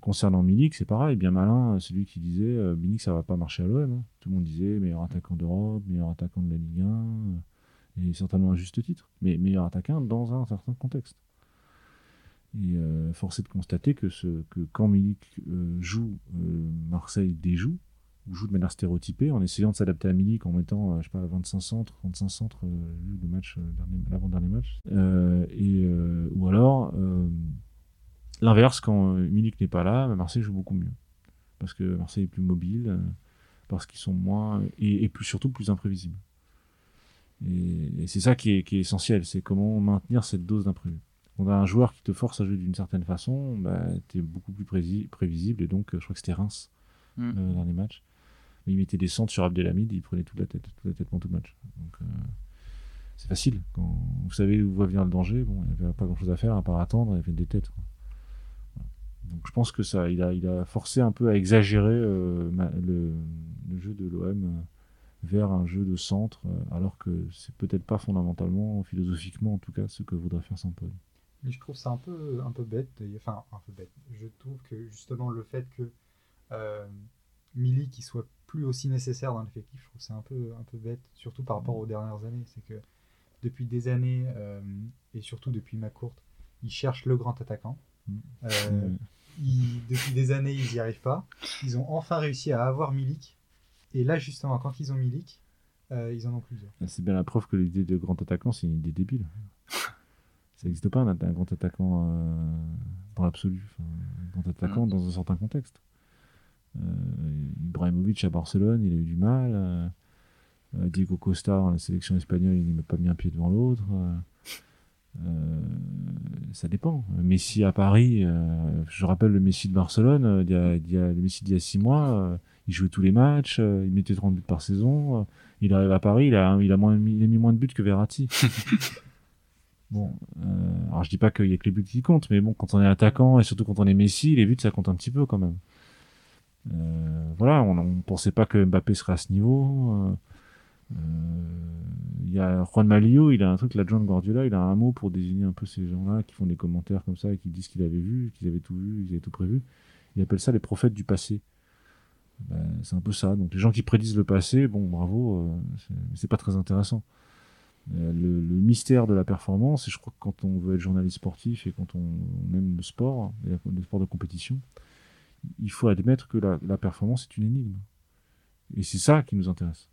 Concernant Milik, c'est pareil, bien malin, celui qui disait euh, Milik ça va pas marcher à l'OM. Hein. Tout le monde disait meilleur attaquant d'Europe, meilleur attaquant de la Ligue 1, et certainement un juste titre, mais meilleur attaquant dans un certain contexte. Et euh, force est de constater que, ce, que quand Milik euh, joue, euh, Marseille déjoue, ou joue de manière stéréotypée, en essayant de s'adapter à Milik en mettant, je sais pas, 25 centres, 35 centres, le match, l'avant-dernier match. et, ou alors, l'inverse, quand Milik n'est pas là, Marseille joue beaucoup mieux. Parce que Marseille est plus mobile, parce qu'ils sont moins, et, plus, surtout plus imprévisibles. Et, c'est ça qui est, qui est essentiel, c'est comment maintenir cette dose d'imprévu on a un joueur qui te force à jouer d'une certaine façon, bah, tu es beaucoup plus prévisible. Et donc, euh, je crois que c'était Reims mm. euh, dans les matchs. Il mettait des centres sur Abdelhamid, il prenait toute la tête, toute la tête pendant tout le match. Donc, euh, c'est facile. Quand vous savez où va venir le danger, bon, il n'y avait pas grand chose à faire à part attendre et faire des têtes. Donc, je pense que ça, il a, il a forcé un peu à exagérer le, jeu de l'OM vers un jeu de centre, alors que c'est peut-être pas fondamentalement, philosophiquement en tout cas, ce que voudrait faire Saint-Paul. Mais je trouve ça un peu, un peu bête. Enfin, un peu bête. Je trouve que justement le fait que euh, Milly qui soit plus aussi nécessaire dans l'effectif, je trouve c'est un peu, un peu bête, surtout par rapport aux dernières années. C'est que depuis des années, euh, et surtout depuis Macourte, ils cherchent le grand attaquant. Mm. Euh, [laughs] depuis des années, ils n'y arrivent pas. Ils ont enfin réussi à avoir Milik. Et là, justement, quand ils ont Milik, euh, ils en ont plusieurs. C'est bien la preuve que l'idée de grand attaquant, c'est une idée débile [laughs] ça n'existe pas un, un, grand attaquant euh, dans l'absolu, un grand attaquant dans un certain contexte. Euh, Ibrahimovic à Barcelone, il a eu du mal. Euh, Diego Costa dans la sélection espagnole, il met pas mis un pied devant l'autre. ça dépend. Messi à Paris, je rappelle le Messi de Barcelone, il y a, il y a, le Messi d'il y a six mois, il jouait tous les matchs, il mettait 30 buts par saison. il arrive à Paris, il a, il a, moins, il a mis moins de buts que Verratti. [laughs] Bon, euh, alors je dis pas qu'il y a que les buts qui comptent, mais bon, quand on est attaquant et surtout quand on est Messi, les buts ça compte un petit peu quand même. Euh, voilà, on ne pensait pas que Mbappé serait à ce niveau. Euh, il y a Juan Malio, il a un truc, l'adjoint de Guardiola, il a un mot pour désigner un peu ces gens-là qui font des commentaires comme ça et qui disent qu'ils avaient vu, qu'ils avaient tout vu, qu'ils avaient tout prévu. Il appelle ça les prophètes du passé. Ben, c'est un peu ça. Donc les gens qui prédisent le passé, bon, bravo, c'est pas très intéressant. Euh, le, mystère de la performance, et je crois que quand on veut être journaliste sportif et quand on, aime le sport, le sport de compétition, il faut admettre que la, performance est une énigme. Et c'est ça qui nous intéresse.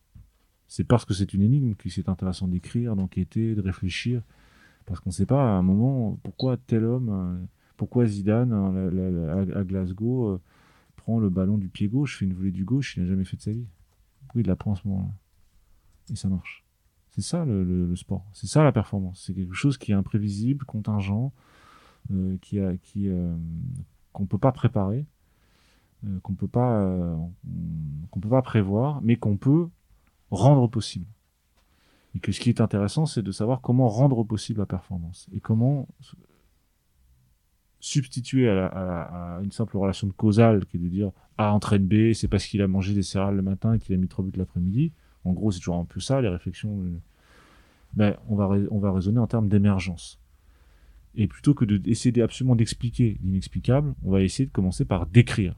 C'est parce que c'est une énigme que c'est intéressant d'écrire, d'enquêter, de réfléchir. Parce qu'on ne sait pas à un moment pourquoi tel homme, euh, pourquoi Zidane hein, à Glasgow euh, le ballon du pied gauche, fait une volée du gauche, il n'a jamais fait de sa vie. Il la prend en ce moment-là Et ça marche. C'est ça le, sport. C'est ça la performance. C'est quelque chose qui est imprévisible, contingent, euh, qui qui, qu'on peut pas préparer, qu'on peut pas, peut pas prévoir, mais qu'on peut rendre possible. Et que ce qui est intéressant, c'est de savoir comment rendre possible la performance et comment substituer à, une simple relation de causale qui est de dire A entraîne B, c'est parce qu'il a mangé des céréales le matin et qu'il a mis trois buts l'après-midi. En gros, c'est toujours un peu ça, les réflexions. Ben, on, va on va raisonner en termes d'émergence. Et plutôt que d'essayer absolument d'expliquer l'inexplicable, on va essayer de commencer par décrire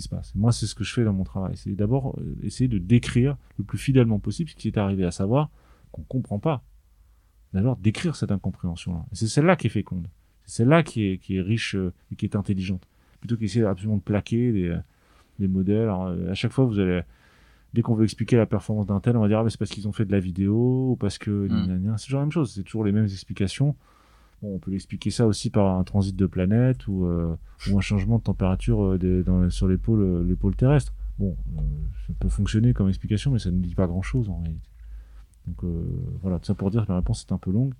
se passe. Moi, c'est ce que je fais dans mon travail. C'est d'abord euh, essayer de décrire le plus fidèlement possible ce qui est arrivé, à savoir qu'on ne comprend pas. D'abord, décrire cette incompréhension-là. C'est celle-là qui est féconde. C'est celle-là qui est, qui est riche euh, et qui est intelligente. Plutôt qu'essayer absolument de plaquer des, euh, des modèles. à chaque fois, vous allez, dès qu'on veut expliquer la performance d'un tel, on va dire ah, c'est parce qu'ils ont fait de la vidéo ou parce que. Mmh. C'est toujours la même chose. C'est toujours les mêmes explications on peut l'expliquer ça aussi par un transit de planète ou, euh, un changement de température euh, sur les pôles, euh, les pôles terrestres. Bon, ça peut fonctionner comme explication, mais ça ne dit pas grand-chose en réalité. Donc voilà, tout ça pour dire que la réponse est un peu longue,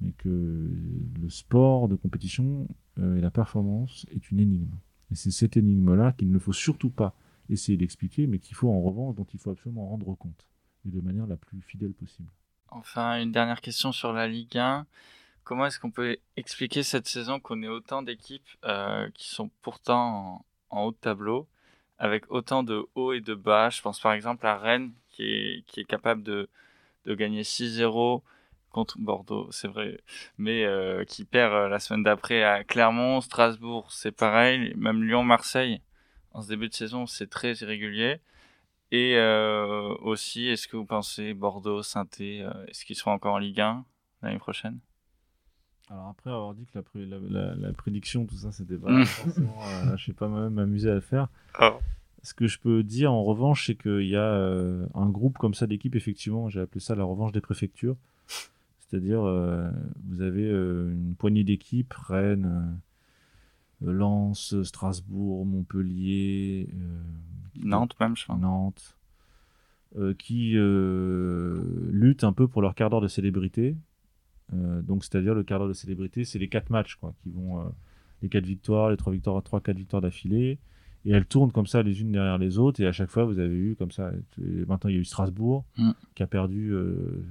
mais que le sport de compétition et la performance est une énigme. Et c'est cette énigme-là qu'il ne faut surtout pas essayer d'expliquer, mais qu'il faut en revanche, dont il faut absolument rendre compte, et de manière la plus fidèle possible. Enfin, une dernière question sur la Ligue 1. Comment est-ce qu'on peut expliquer cette saison qu'on ait autant d'équipes euh, qui sont pourtant en, haut de tableau, avec autant de hauts et de bas? Je pense par exemple à Rennes qui est, capable de gagner 6-0 contre Bordeaux, c'est vrai, mais euh, qui perd euh, la semaine d'après à Clermont, Strasbourg, c'est pareil, même Lyon-Marseille, en ce début de saison, c'est très irrégulier. Et aussi, est-ce que vous pensez Bordeaux, saint est-ce qu'ils seront encore en Ligue 1 l'année prochaine? Alors après avoir dit que la, la, prédiction, tout ça, c'était pas forcément... Euh, je sais pas moi-même m'amuser à le faire. Oh. Ce que je peux dire en revanche, c'est qu'il y a euh, un groupe comme ça d'équipes, effectivement, j'ai appelé ça la revanche des préfectures. C'est-à-dire, euh, vous avez une poignée d'équipes, Rennes, Lens, Strasbourg, Montpellier, Nantes même, je crois. Nantes, qui luttent un peu pour leur quart d'heure de célébrité. Euh, donc, c'est-à-dire le cadre de célébrité, c'est les quatre matchs, quoi, qui vont, euh, les quatre victoires, les trois victoires, trois, quatre victoires d'affilée. Et elles tournent comme ça les unes derrière les autres. Et à chaque fois, vous avez eu comme ça. Maintenant, il y a eu Strasbourg mm. qui a perdu euh,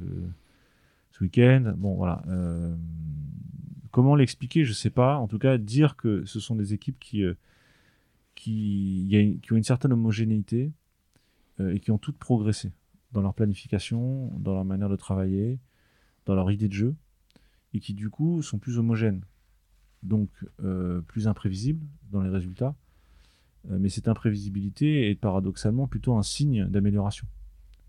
Bon, voilà. comment l'expliquer? Je sais pas. En tout cas, dire que ce sont des équipes qui, qui ont une certaine homogénéité et qui ont toutes progressé dans leur planification, dans leur manière de travailler, dans leur idée de jeu et qui du coup sont plus homogènes, donc euh, plus imprévisibles dans les résultats. Euh, mais cette imprévisibilité est paradoxalement plutôt un signe d'amélioration,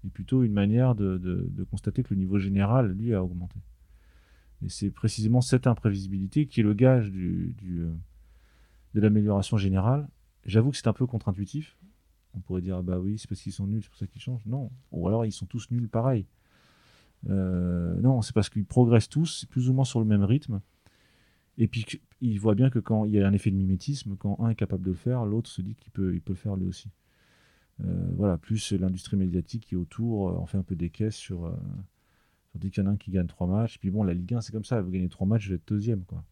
et plutôt une manière de, constater que le niveau général, lui, a augmenté. Et c'est précisément cette imprévisibilité qui est le gage du, euh, de l'amélioration générale. J'avoue que c'est un peu contre-intuitif. On pourrait dire, ah bah oui, c'est parce qu'ils sont nuls, c'est pour ça qu'ils changent. Non. Ou alors ils sont tous nuls pareil. Euh, non, c'est parce qu'ils progressent tous, plus ou moins sur le même rythme. Et puis, il voit bien que quand il y a un effet de mimétisme, quand un est capable de le faire, l'autre se dit qu'il peut, il peut le faire lui aussi. Euh, voilà, plus l'industrie médiatique qui est autour on euh, fait un peu des caisses sur. Euh, qu'il y en a un qui gagne trois matchs. Puis bon, la Ligue 1, c'est comme ça. Vous gagnez trois matchs, vous êtes deuxième. Quoi.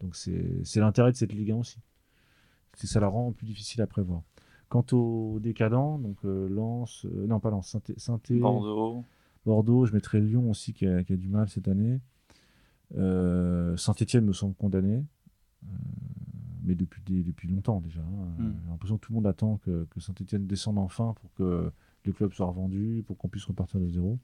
Donc c'est l'intérêt de cette Ligue 1 aussi. Ça la rend plus difficile à prévoir. Quant aux décadents, donc Lens, non pas Lens, Saint-Étienne, Bordeaux. Bordeaux, je mettrais Lyon aussi qui a, du mal cette année. Euh, Saint-Etienne me semble condamné, euh, mais depuis, depuis longtemps déjà. Hein. Hmm. J'ai l'impression que tout le monde attend que, Saint-Etienne descende enfin pour que le club soit revendu, pour qu'on puisse repartir de zéro.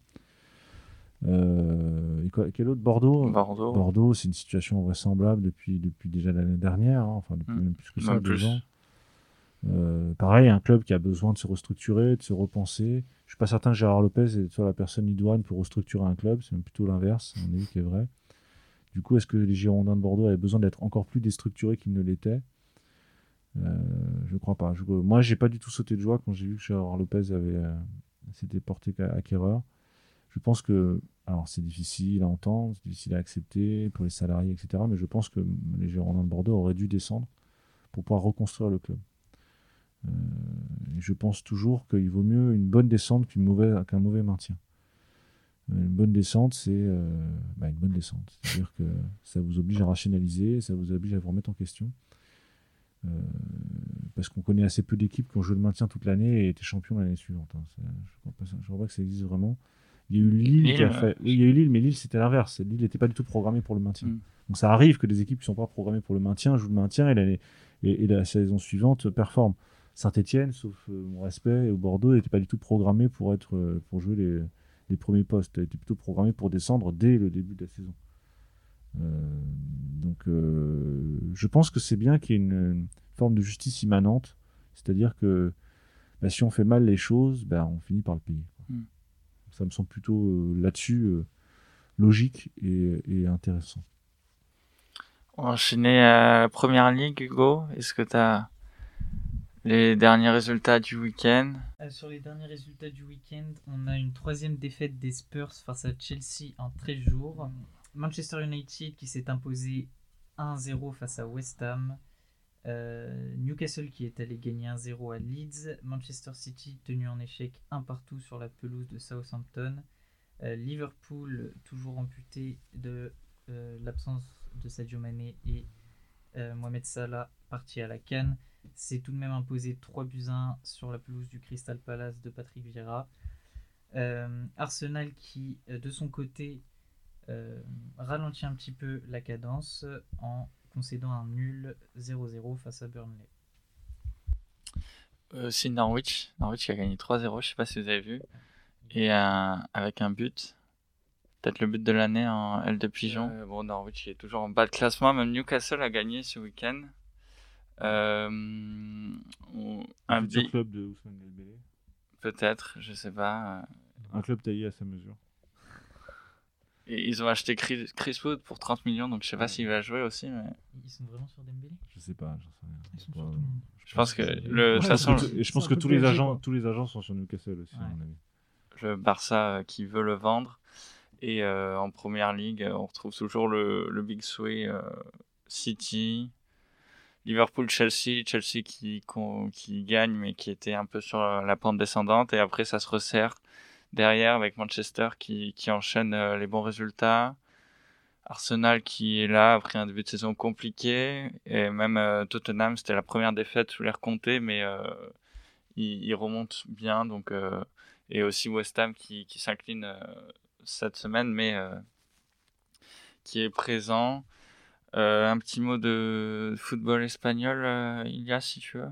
Euh, quel autre Bordeaux? Bordeaux, Bordeaux c'est une situation vraisemblable depuis, depuis déjà l'année dernière, hein. enfin depuis hmm. même plus que ça, deux ans. pareil, un club qui a besoin de se restructurer, de se repenser. Je suis pas certain que Gérard Lopez soit la personne idoine pour restructurer un club, c'est même plutôt l'inverse, on a vu qui est vrai. Du coup, est-ce que les Girondins de Bordeaux avaient besoin d'être encore plus déstructurés qu'ils ne l'étaient? Euh, je crois pas. Je, moi, j'ai pas du tout sauté de joie quand j'ai vu que Gérard Lopez avait euh, s'était porté acquéreur. Je pense que, alors c'est difficile à entendre, c'est difficile à accepter pour les salariés, etc. Mais je pense que les Girondins de Bordeaux auraient dû descendre pour pouvoir reconstruire le club. Euh, et je pense toujours qu'il vaut mieux une bonne descente qu'un mauvais maintien. Euh, une bonne descente, c'est euh, bah, une bonne descente. C'est-à-dire que ça vous oblige à rationaliser, ça vous oblige à vous remettre en question. parce qu'on connaît assez peu d'équipes qui ont joué le maintien toute l'année et étaient champions l'année suivante. Hein. Je ne crois, crois, pas que ça existe vraiment. Il y a eu Lille, qui a fait... Oui, il y a eu Lille, mais Lille c'était l'inverse. Lille n'était pas du tout programmé pour le maintien. Mm. Donc ça arrive que des équipes qui ne sont pas programmées pour le maintien jouent le maintien et, et la saison suivante performent. Saint-Etienne, sauf euh, mon respect, et au Bordeaux, n'était pas du tout programmé pour, être, euh, pour jouer les, les premiers postes. Il était plutôt programmé pour descendre dès le début de la saison. Euh, donc je pense que c'est bien qu'il y ait une, forme de justice immanente. C'est-à-dire que bah, si on fait mal les choses, bah, on finit par le payer. Hmm. Ça me semble plutôt là-dessus logique et, et, intéressant. On va enchaîner à la première ligue, Hugo. Est-ce que tu as les derniers résultats du week-end euh, Sur les derniers résultats du week-end, on a une troisième défaite des Spurs face à Chelsea en 13 jours. Manchester United qui s'est imposé 1-0 face à West Ham. Euh, Newcastle qui est allé gagner 1-0 à Leeds. Manchester City tenu en échec un partout sur la pelouse de Southampton. Euh, Liverpool toujours amputé de l'absence de Sadio Mané et Mohamed Salah parti à la canne c'est tout de même imposé 3 buts 1 sur la pelouse du Crystal Palace de Patrick Vieira. Euh, Arsenal qui, euh, de son côté, euh, ralentit un petit peu la cadence en concédant un nul 0-0 face à Burnley. c'est Norwich. Norwich qui a gagné 3-0, je sais pas si vous avez vu. Et avec un but. Peut-être le but de l'année en L de Pigeon. bon, Norwich qui est toujours en bas de classement. Même Newcastle a gagné ce week-end. Euh, un petit club de Ousmane Dembélé Peut-être, je sais pas. Un club taillé à sa mesure. Et ils ont acheté Chris, Wood pour 30 millions, donc je sais pas s'il va jouer aussi. Mais... Ils sont vraiment sur Dembélé? Je sais pas, j'en sais rien. Ils sont sur je, pense que le, façon, je pense que tous les agents, tous les agents sont sur Newcastle aussi, à mon avis. Le Barça euh, qui veut le vendre. Et euh, en première ligue, on retrouve toujours le, le Big Sway City, Liverpool-Chelsea, Chelsea qui, qui gagne mais qui était un peu sur la pente descendante et après ça se resserre derrière avec Manchester qui, qui enchaîne euh, les bons résultats. Arsenal qui est là après un début de saison compliqué et même euh, Tottenham c'était la première défaite sous l'air compté mais euh, il, remonte bien donc et aussi West Ham qui, qui s'incline cette semaine mais qui est présent. Euh, un petit mot de football espagnol, euh, il y a si tu veux.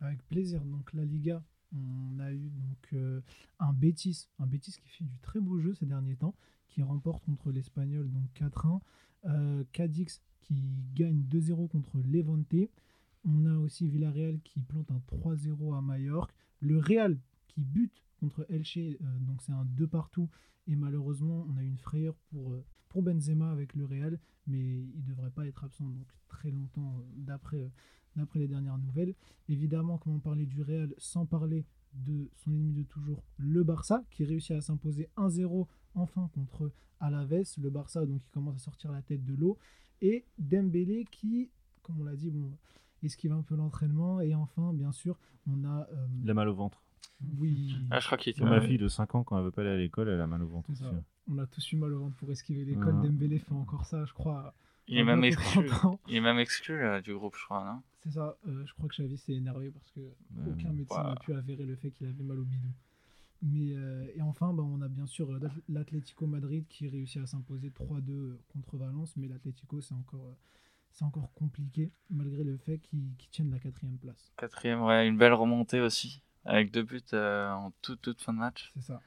Avec plaisir. Donc la Liga, on a eu euh, un Betis, un Betis qui fait du très beau jeu ces derniers temps, qui remporte contre l'Espagnol donc 4-1. Cadix qui gagne 2-0 contre Levante. On a aussi Villarreal qui plante un 3-0 à Majorque. Le Real qui bute contre Elche, donc c'est un 2 partout. Et malheureusement, on a eu une frayeur pour pour Benzema avec le Real, mais il ne devrait pas être absent donc très longtemps euh, d'après euh, d'après les dernières nouvelles. Évidemment, comment parler du Real sans parler de son ennemi de toujours, le Barça, qui réussit à s'imposer 1-0 enfin contre Alaves. Le Barça, donc, qui commence à sortir la tête de l'eau. Et Dembélé, qui, comme on l'a dit, bon, esquive un peu l'entraînement. Et enfin, bien sûr, on a. Euh, il a mal au ventre. Oui. Ah, je crois qu'il était. Ma fille de 5 ans, quand elle veut pas aller à l'école, elle a mal au ventre. On a tous eu mal au ventre pour esquiver l'école. Dembélé fait encore ça, je crois. Il est, même exclu. il est même exclu du groupe, je crois, non? C'est ça. Euh, je crois que Xavi s'est énervé parce que aucun médecin n'a pu avérer le fait qu'il avait mal au bidou. Mais, euh, et enfin, bah, on a bien sûr euh, l'Atlético Madrid qui réussit à s'imposer 3-2 contre Valence, mais l'Atlético, c'est encore, c'est encore compliqué, malgré le fait qu'ils tiennent la quatrième place. Quatrième, ouais, une belle remontée aussi, avec deux buts en toute, toute fin de match. C'est ça.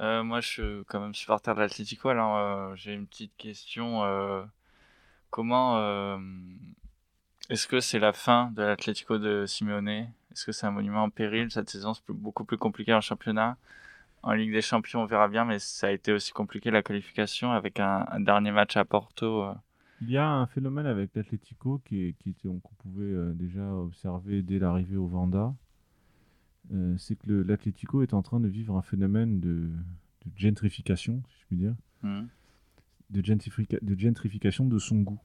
Euh, moi, je suis quand même supporter de l'Atlético. Alors, euh, j'ai une petite question. Euh, comment est-ce que c'est la fin de l'Atlético de Simeone? Est-ce que c'est un monument en péril? Cette saison, c'est beaucoup plus compliqué en championnat. En Ligue des Champions, on verra bien, mais ça a été aussi compliqué la qualification avec un, dernier match à Porto Il y a un phénomène avec l'Atlético qui, était, qu'on pouvait déjà observer dès l'arrivée au Vanda. Euh, c'est que l'Atlético est en train de vivre un phénomène de, de gentrification, si je puis dire, Mhm. de, gentrifica- de gentrification de son goût.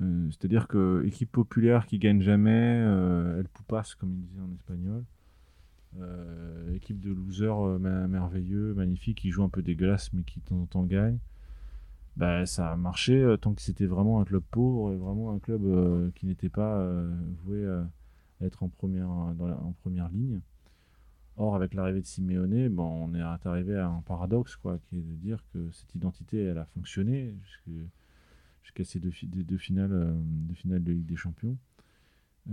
Euh, C'est-à-dire que équipe populaire qui gagne jamais, euh, elle poupasse, comme il disait en espagnol. Euh, équipe de losers merveilleux, magnifique, qui joue un peu dégueulasse mais qui de temps en temps gagne. Bah, ça a marché tant que c'était vraiment un club pauvre et vraiment un club qui n'était pas voué à être en première, la- en première ligne. Or, avec l'arrivée de Simeone, bon, on est arrivé à un paradoxe, quoi, qui est de dire que cette identité, elle a fonctionné jusqu'à ces deux, finales, euh, deux finales de Ligue des Champions.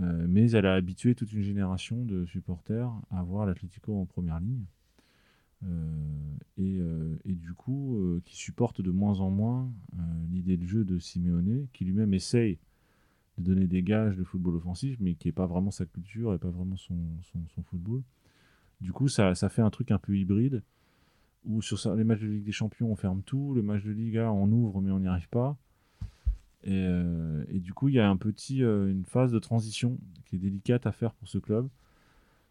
Euh, mais elle a habitué toute une génération de supporters à voir l'Atlético en première ligne. Euh, et, euh, et du coup, euh, qui supportent de moins en moins euh, l'idée de jeu de Simeone, qui lui-même essaye de donner des gages de football offensif, mais qui n'est pas vraiment sa culture et pas vraiment son, son, son football. Du coup, ça, ça fait un truc un peu hybride, où sur ça- les matchs de Ligue des Champions, on ferme tout, le match de Liga, on ouvre, mais on n'y arrive pas. Et, euh, et du coup, il y a un petit, euh, une phase de transition qui est délicate à faire pour ce club.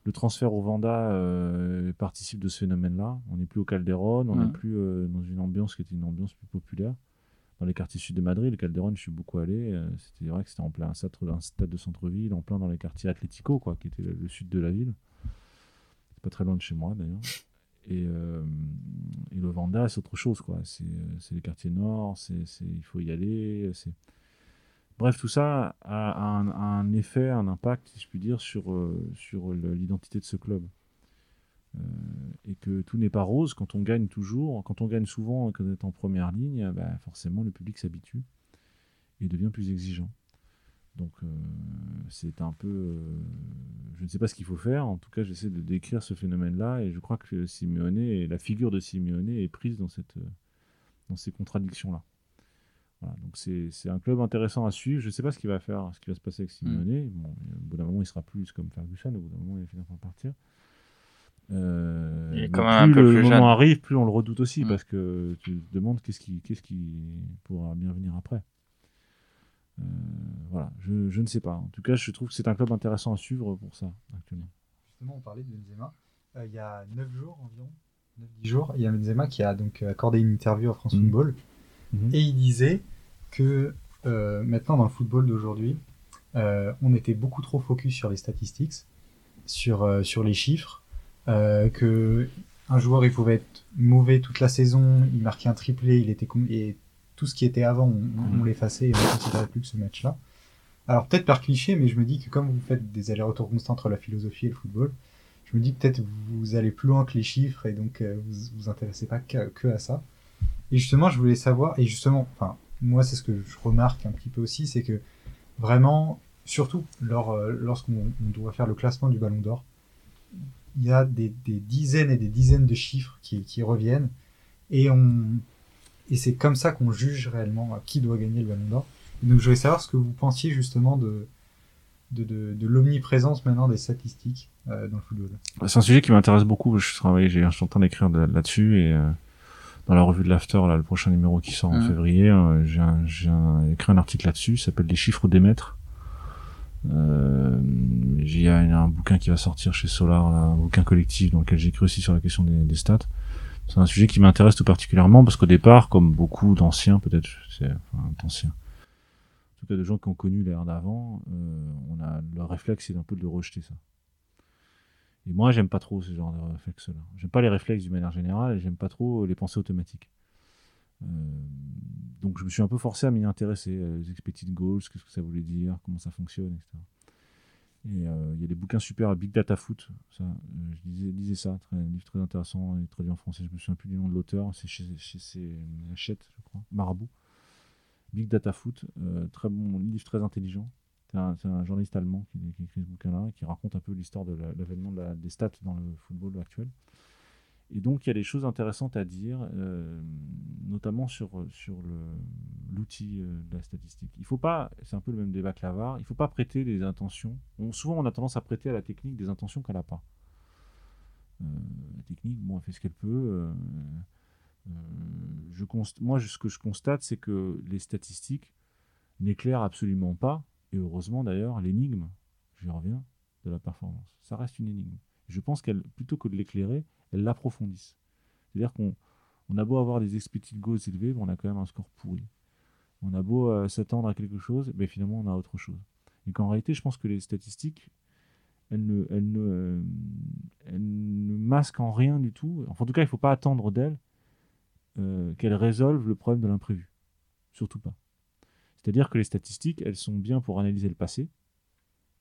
Le transfert au Vanda euh, participe de ce phénomène-là. On n'est plus au Calderon, on n'est plus dans une ambiance qui était une ambiance plus populaire. Dans les quartiers sud de Madrid, le Calderon, je suis beaucoup allé. euh, c'était vrai que c'était en plein un stade, de centre-ville, en plein dans les quartiers Atlético, quoi, qui était le, sud de la ville. C'est pas très loin de chez moi d'ailleurs. Et, euh, le Vanda, c'est autre chose, quoi. C'est euh, les quartiers nord, c'est il faut y aller. Bref, tout ça a un, effet, un impact, si je puis dire, sur, sur l'identité de ce club. Et que tout n'est pas rose quand on gagne toujours, quand on gagne souvent et qu'on est en première ligne, bah, forcément le public s'habitue et devient plus exigeant. Donc euh, c'est un peu, euh, je ne sais pas ce qu'il faut faire. En tout cas, j'essaie de décrire ce phénomène-là et je crois que Simeone, et la figure de Simeone est prise dans cette, euh, dans ces contradictions-là. Voilà, donc c'est un club intéressant à suivre. Je ne sais pas ce qu'il va faire, ce qui va se passer avec Simeone. Bon, au bout d'un moment, il sera plus comme Ferguson. Au bout d'un moment, il va finir par partir. Euh, Il est mais quand même un plus peu le plus moment jeune. arrive, plus on le redoute aussi Mm. parce que tu te demandes qu'est-ce qui, qu'est-ce qui pourra bien venir après. Euh, voilà, je, je ne sais pas. En tout cas, je trouve que c'est un club intéressant à suivre pour ça actuellement. Justement, on parlait de Benzema. Euh, il y a 9 jours environ, 9-10 jours, il y a Benzema qui a donc accordé une interview à France Mhm. Football. Mhm. Et il disait que euh, maintenant, dans le football d'aujourd'hui, euh, on était beaucoup trop focus sur les statistiques, sur, euh, sur les chiffres, euh, que un joueur il pouvait être mauvais toute la saison, il marquait un triplé, il était et tout ce qui était avant, on, on l'effaçait et on ne considérait plus que ce match-là. Alors peut-être par cliché, mais je me dis que comme vous faites des allers-retours constants entre la philosophie et le football, je me dis que peut-être vous allez plus loin que les chiffres et donc euh, vous vous intéressez pas que, que à ça. Et justement, je voulais savoir, et justement, enfin, moi c'est ce que je remarque un petit peu aussi, c'est que vraiment, surtout lors, euh, lorsqu'on on doit faire le classement du Ballon d'Or, il y a des, des dizaines et des dizaines de chiffres qui, qui reviennent et on et c'est comme ça qu'on juge réellement qui doit gagner le Ballon d'Or. Donc je voulais savoir ce que vous pensiez justement de de, de, de l'omniprésence maintenant des statistiques euh, dans le football. C'est un sujet qui m'intéresse beaucoup. Je travaille, j'ai- je suis en train d'écrire de- là-dessus et euh, dans la revue de l'After, là, le prochain numéro qui sort en Mhm. février, euh, j'ai un- j'ai un- écrit un article là-dessus. Ça s'appelle Les chiffres des maîtres. Euh, il y a un bouquin qui va sortir chez Solar, là, un bouquin collectif dans lequel j'écris aussi sur la question des, stats. C'est un sujet qui m'intéresse tout particulièrement parce qu'au départ, comme beaucoup d'anciens, peut-être, enfin, d'anciens, en tout cas de gens qui ont connu l'ère d'avant, euh, on a le réflexe, c'est un peu de rejeter ça. Et moi, j'aime pas trop ce genre de réflexe-là. J'aime pas les réflexes d'une manière générale et j'aime pas trop les pensées automatiques. Euh, donc, je me suis un peu forcé à m'y intéresser. euh, Les expected goals, qu'est-ce que ça voulait dire, comment ça fonctionne, etc. Et euh, il y a des bouquins super, Big Data Foot, ça, je lisais, ça, très, un livre très intéressant, et traduit en français, je me souviens plus du nom de l'auteur, c'est chez, chez, Hachette, je crois, Marabout. Big Data Foot, très bon livre, très intelligent. C'est un, journaliste allemand qui, qui écrit ce bouquin-là, et qui raconte un peu l'histoire de la- l'avènement de la- des stats dans le football actuel. Et donc, il y a des choses intéressantes à dire, euh, notamment sur, sur l'outil euh, de la statistique. Il faut pas, c'est un peu le même débat que l'avare, il faut pas prêter des intentions. On- souvent, on a tendance à prêter à la technique des intentions qu'elle n'a pas. Euh, la technique, bon, elle fait ce qu'elle peut. je moi, ce que je constate, c'est que les statistiques n'éclaire absolument pas, et heureusement d'ailleurs, l'énigme, j'y reviens, de la performance. Ça reste une énigme. Je pense qu'elle, plutôt que de l'éclairer, elle l'approfondisse. C'est-à-dire qu'on on a beau avoir des expected goals élevés, on a quand même un score pourri. On a beau euh, s'attendre à quelque chose, mais finalement on a autre chose. Et qu'en réalité, je pense que les statistiques, elles ne, elles euh, elles masquent en rien du tout. Enfin, en tout cas, il ne faut pas attendre d'elles euh, qu'elles résolvent le problème de l'imprévu. Surtout pas. C'est-à-dire que les statistiques, elles sont bien pour analyser le passé.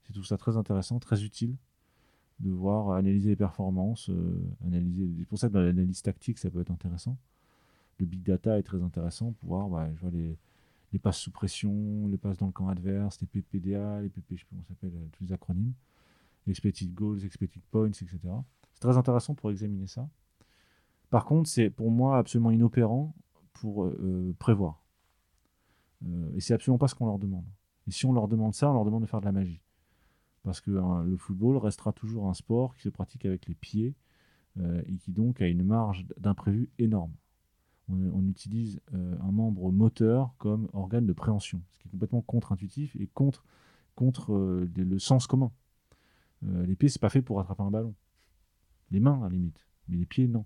C'est tout ça très intéressant, très utile de voir analyser les performances, euh, analyser. C'est pour ça que dans l'analyse tactique, ça peut être intéressant. Le big data est très intéressant pour voir, bah, je vois les, les passes sous pression, les passes dans le camp adverse, les PPDA, les PP, je sais pas comment s'appelle, euh, tous les acronymes, les expected goals, expected points, etc. C'est très intéressant pour examiner ça. Par contre, c'est pour moi absolument inopérant pour euh, prévoir. et c'est absolument pas ce qu'on leur demande. Et si on leur demande ça, on leur demande de faire de la magie parce que hein, le football restera toujours un sport qui se pratique avec les pieds euh, et qui donc a une marge d'imprévu énorme. On, utilise euh, un membre moteur comme organe de préhension, ce qui est complètement contre-intuitif et contre, contre euh, le sens commun. les pieds, c'est pas fait pour attraper un ballon. Les mains, à la limite, mais les pieds, non.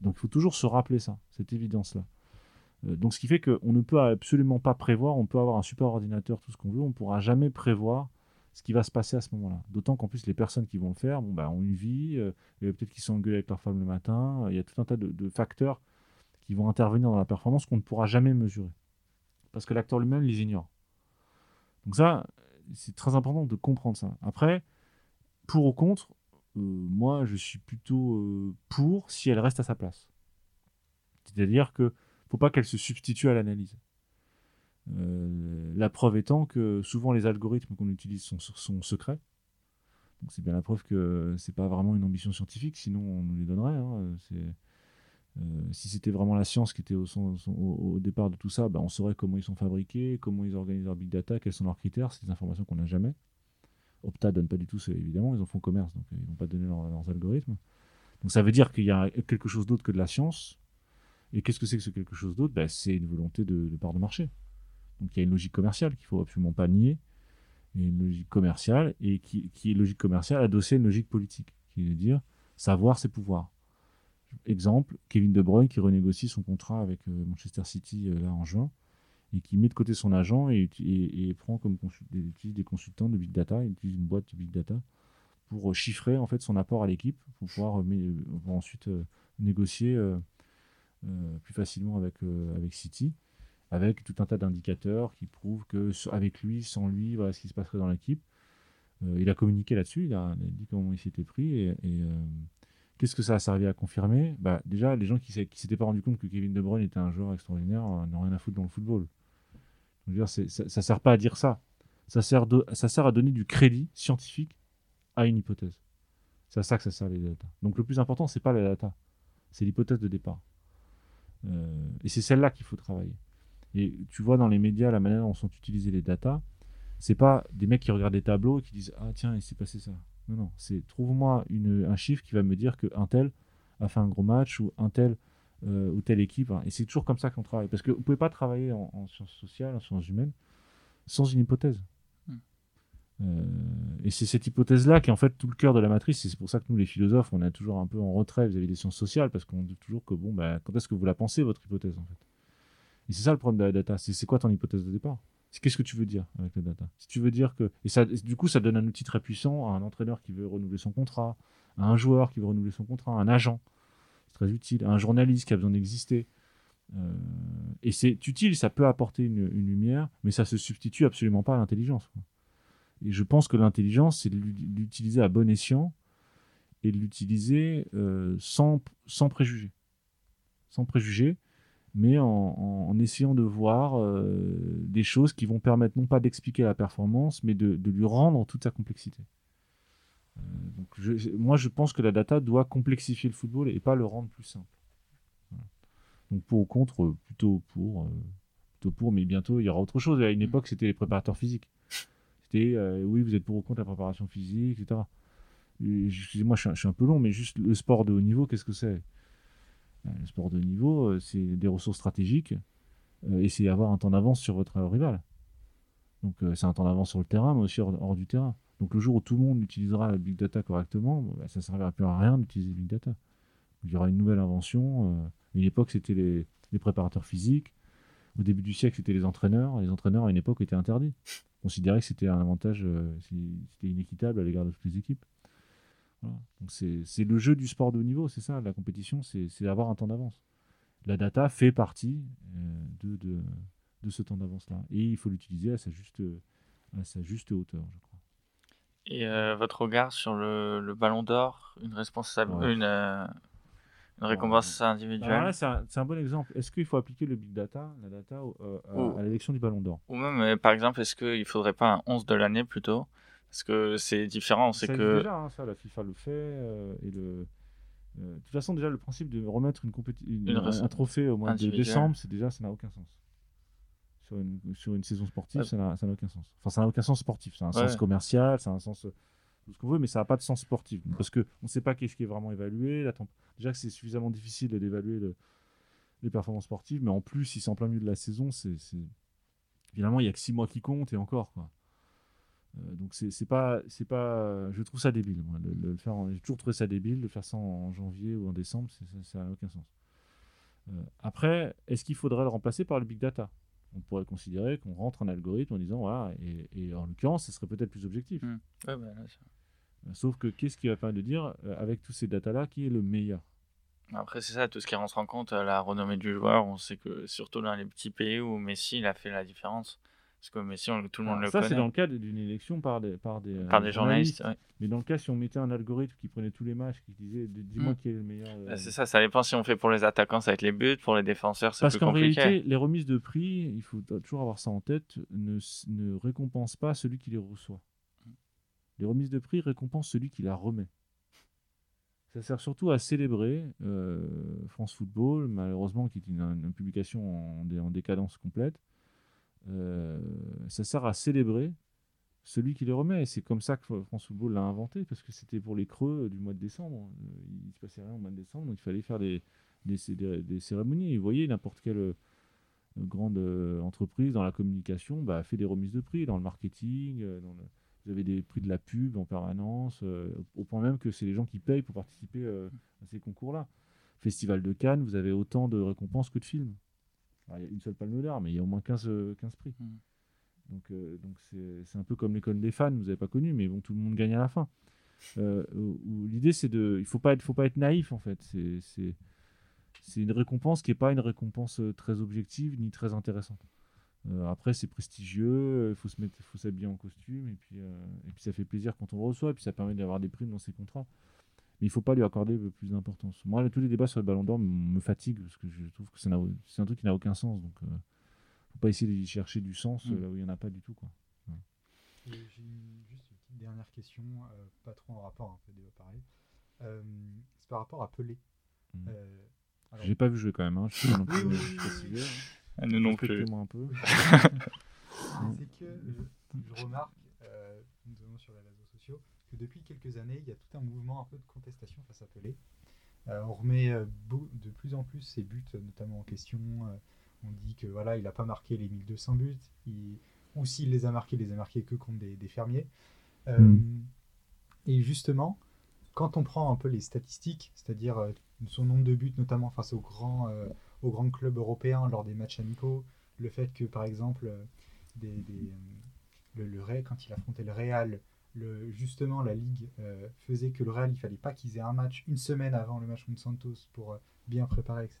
Donc il faut toujours se rappeler ça, cette évidence-là. donc ce qui fait qu'on ne peut absolument pas prévoir, on peut avoir un super ordinateur, tout ce qu'on veut, on ne pourra jamais prévoir ce qui va se passer à ce moment-là. D'autant qu'en plus, les personnes qui vont le faire bon, bah, ont une vie, euh, peut-être qu'ils s'engueulent avec leur femme le matin, il y a tout un tas de, facteurs qui vont intervenir dans la performance qu'on ne pourra jamais mesurer. Parce que l'acteur lui-même les ignore. Donc ça, c'est très important de comprendre ça. Après, pour ou contre, euh, moi, je suis plutôt euh, pour si elle reste à sa place. C'est-à-dire que faut pas qu'elle se substitue à l'analyse. Euh, la preuve étant que souvent les algorithmes qu'on utilise sont, secrets. Donc c'est bien la preuve que c'est pas vraiment une ambition scientifique, sinon on nous les donnerait. Hein. Euh, si c'était vraiment la science qui était au, départ de tout ça, bah, on saurait comment ils sont fabriqués, comment ils organisent leur big data, quels sont leurs critères. C'est des informations qu'on n'a jamais. Opta donne pas du tout, évidemment, ils en font commerce, donc ils vont pas donner leurs algorithmes. Donc ça veut dire qu'il y a quelque chose d'autre que de la science. Et qu'est-ce que c'est que ce quelque chose d'autre? Bah, C'est une volonté de part de marché. Donc il y a une logique commerciale qu'il faut absolument pas nier. Il y a une logique commerciale et qui, est logique commerciale adossée à une logique politique, qui de dire savoir c'est pouvoir. Exemple, Kevin De Bruyne qui renégocie son contrat avec euh, Manchester City euh, là en juin et qui met de côté son agent et, et, prend comme utilise des consultants de big data, il utilise une boîte de big data pour euh, chiffrer en fait son apport à l'équipe pour pouvoir ensuite négocier plus facilement avec, avec City avec tout un tas d'indicateurs qui prouvent que avec lui, sans lui, voilà ce qui se passerait dans l'équipe. Euh, il a communiqué là-dessus, il, a dit comment il s'était pris et, euh, qu'est-ce que ça a servi à confirmer? Bah, Déjà, les gens qui ne s'étaient pas rendu compte que Kevin De Bruyne était un joueur extraordinaire euh, n'ont rien à foutre dans le football. dire, ça ne sert pas à dire ça. Ça sert, ça sert à donner du crédit scientifique à une hypothèse. C'est à ça que ça sert les data. Donc le plus important, c'est pas la data, c'est l'hypothèse de départ. et c'est celle-là qu'il faut travailler. Et tu vois dans les médias la manière dont sont utilisées les datas, c'est pas des mecs qui regardent des tableaux et qui disent ah tiens il s'est passé ça. Non non, c'est trouve-moi un chiffre qui va me dire que un tel a fait un gros match ou un tel euh, ou telle équipe. Et c'est toujours comme ça qu'on travaille parce que vous pouvez pas travailler en, sciences sociales, en sciences humaines sans une hypothèse. Hmm. Euh, et c'est cette hypothèse-là qui est en fait tout le cœur de la matrice. Et c'est pour ça que nous, les philosophes, on est toujours un peu en retrait vis-à-vis des sciences sociales parce qu'on dit toujours que bon, bah, quand est-ce que vous la pensez, votre hypothèse en fait? Et c'est ça le problème de la data. C'est quoi ton hypothèse de départ? Qu'est-ce que tu veux dire avec la data? Si tu veux dire que. Et ça, du coup, ça donne un outil très puissant à un entraîneur qui veut renouveler son contrat, à un joueur qui veut renouveler son contrat, à un agent. C'est très utile. À un journaliste qui a besoin d'exister. Euh, et c'est utile, ça peut apporter une, lumière, mais ça se substitue absolument pas à l'intelligence. Et je pense que l'intelligence, c'est de l'utiliser à bon escient et de l'utiliser euh, sans, sans préjugés. Sans préjugés mais en, essayant de voir euh, des choses qui vont permettre non pas d'expliquer la performance, mais de, lui rendre toute sa complexité. Euh, donc moi, je pense que la data doit complexifier le football et pas le rendre plus simple. Donc pour ou contre, plutôt pour, euh, plutôt pour, mais bientôt il y aura autre chose. À une mm. époque, c'était les préparateurs physiques. C'était oui, vous êtes pour ou contre la préparation physique, etc. Excusez-moi, je, je, suis un peu long, mais juste le sport de haut niveau, qu'est-ce que c'est? euh, le sport de niveau, euh, c'est des ressources stratégiques euh, et c'est avoir un temps d'avance sur votre rival. Donc euh, c'est un temps d'avance sur le terrain, mais aussi hors, du terrain. Donc le jour où tout le monde utilisera le big data correctement, bah, ça ne servira plus à rien d'utiliser big data. Il y aura une nouvelle invention. euh, à une époque, c'était les, préparateurs physiques. Au début du siècle, c'était les entraîneurs. Les entraîneurs, à une époque, étaient interdits. On considérait que c'était un avantage, euh, c'était inéquitable à l'égard de toutes les équipes. Voilà. Donc c'est le jeu du sport de haut niveau, c'est ça, la compétition, c'est avoir un temps d'avance. La data fait partie euh, de, de, de ce temps d'avance-là. Et il faut l'utiliser à sa juste, à sa juste hauteur, je crois. Et euh, votre regard sur le, le ballon d'or, une, responsa- Ouais. une, euh, une récompense individuelle c'est un, bon exemple. Est-ce qu'il faut appliquer le big data, la data, à- à l'élection du ballon d'or? Ou même, par exemple, est-ce qu'il ne faudrait pas un 11 de l'année plutôt? Parce que c'est différent, c'est que... déjà, hein, ça, la FIFA le fait. euh, et le... euh, de toute façon, déjà, le principe de remettre une une- Une un, trophée au mois de décembre, c'est déjà, ça n'a aucun sens. Sur une, sur une saison sportive, Ouais. ça n'a aucun sens. Enfin, ça n'a aucun sens sportif. Ça a un sens commercial, ça a un sens. euh, tout ce qu'on veut, mais ça n'a pas de sens sportif. Parce qu'on ne sait pas qu'est-ce qui est vraiment évalué. La temp- Déjà que c'est suffisamment difficile d'évaluer le- les performances sportives, mais en plus, si c'est en plein milieu de la saison, c'est. Finalement, il n'y a que six mois qui comptent et encore. Quoi. Euh, donc c'est pas c'est pas je trouve ça débile moi, le faire j'ai toujours trouvé ça débile de faire ça en janvier ou en décembre ça n'a aucun sens Euh, après est-ce qu'il faudrait le remplacer par le big data? On pourrait considérer qu'on rentre un algorithme en disant voilà et, et en l'occurrence ce serait peut-être plus objectif Mm. Ouais, bah, là, Euh, sauf que qu'est-ce qui va permettre de dire euh, avec tous ces data là qui est le meilleur? Après, c'est ça, tout ce qui rentre en compte, la renommée du joueur, on sait que surtout dans les petits pays où Messi, il a fait la différence. Parce que Messi, on- tout le monde Alors, le ça c'est connaît. dans le cadre d'une élection par des par des, euh, Par des journalistes, ouais. mais dans le cas si on mettait un algorithme qui prenait tous les matchs qui disait dis-moi Mm. qui est le meilleur euh, Bah, C'est ça, ça dépend si on fait pour les attaquants, ça va être les buts, pour les défenseurs, c'est Parce plus qu'en compliqué. réalité, les remises de prix, il faut toujours avoir ça en tête, ne, ne récompensent pas celui qui les reçoit. Les remises de prix récompensent celui qui la remet. Ça sert surtout à célébrer euh, France Football, malheureusement, qui est une, une publication en, en décadence complète. Euh, ça sert à célébrer celui qui les remet. Et c'est comme ça que France Football l'a inventé, parce que c'était pour les creux du mois de décembre. Euh, Il ne se passait rien au mois de décembre, donc il fallait faire des, des, cé- des- des cérémonies. Et vous voyez, n'importe quelle euh, grande entreprise dans la communication bah, fait des remises de prix, dans le marketing, vous avez des prix de la pub en permanence, au point même que c'est les gens qui payent pour participer à ces concours-là. Festival de Cannes, vous avez autant de récompenses que de films. Alors, il y a une seule palme d'or, mais il y a au moins 15, euh, 15 prix. Mm. Donc euh, donc c'est c'est un peu comme l'école des fans, vous n'avez pas connu, mais bon, tout le monde gagne à la fin. Euh, L'idée, c'est de. Il faut pas être, faut pas être naïf, en fait. C'est- C'est c'est une récompense qui n'est pas une récompense euh, très objective ni très intéressante. Euh, après, c'est prestigieux, il faut se mettre, faut s'habiller en costume, et puis, euh, et puis ça fait plaisir quand on le reçoit, et puis ça permet d'avoir des primes dans ses contrats. Mais il ne faut pas lui accorder euh, plus d'importance. Moi, tous les débats sur le Ballon d'Or me fatiguent, parce que je trouve que c'est un truc qui n'a aucun sens. Donc, euh, faut pas essayer d'y chercher du sens euh, Mm. là où il n'y en a pas du tout. Quoi. J'ai juste une petite dernière question, euh, pas trop en rapport, un peu débat pareil. Euh, c'est par rapport à Pelé. Mm. Euh, alors- J'ai pas vu jouer quand même, hein. je suis pas non plus Oui, oui, hein. Ah, Nous non plus. Un peu. [laughs] c'est que je, je remarque, euh, notamment sur les réseaux que depuis quelques années, il y a tout un mouvement un peu de contestation face à Pelé. Euh, on remet euh, de plus en plus ses buts, euh, notamment en question. on dit que voilà, il n'a pas marqué les 1200 buts, il- ou s'il les a marqués, il les a marqués que contre des, des fermiers. Euh, Mm. Et justement, quand on prend un peu les statistiques, c'est-à-dire son nombre de buts, notamment face aux grands, euh, aux grands clubs européens lors des matchs amicaux, le fait que par exemple, des, des, le, le quand il affrontait le Real, le, justement la Ligue euh, faisait que le Real, il fallait pas qu'ils aient un match une semaine avant le match contre Santos pour euh, bien préparer, etc.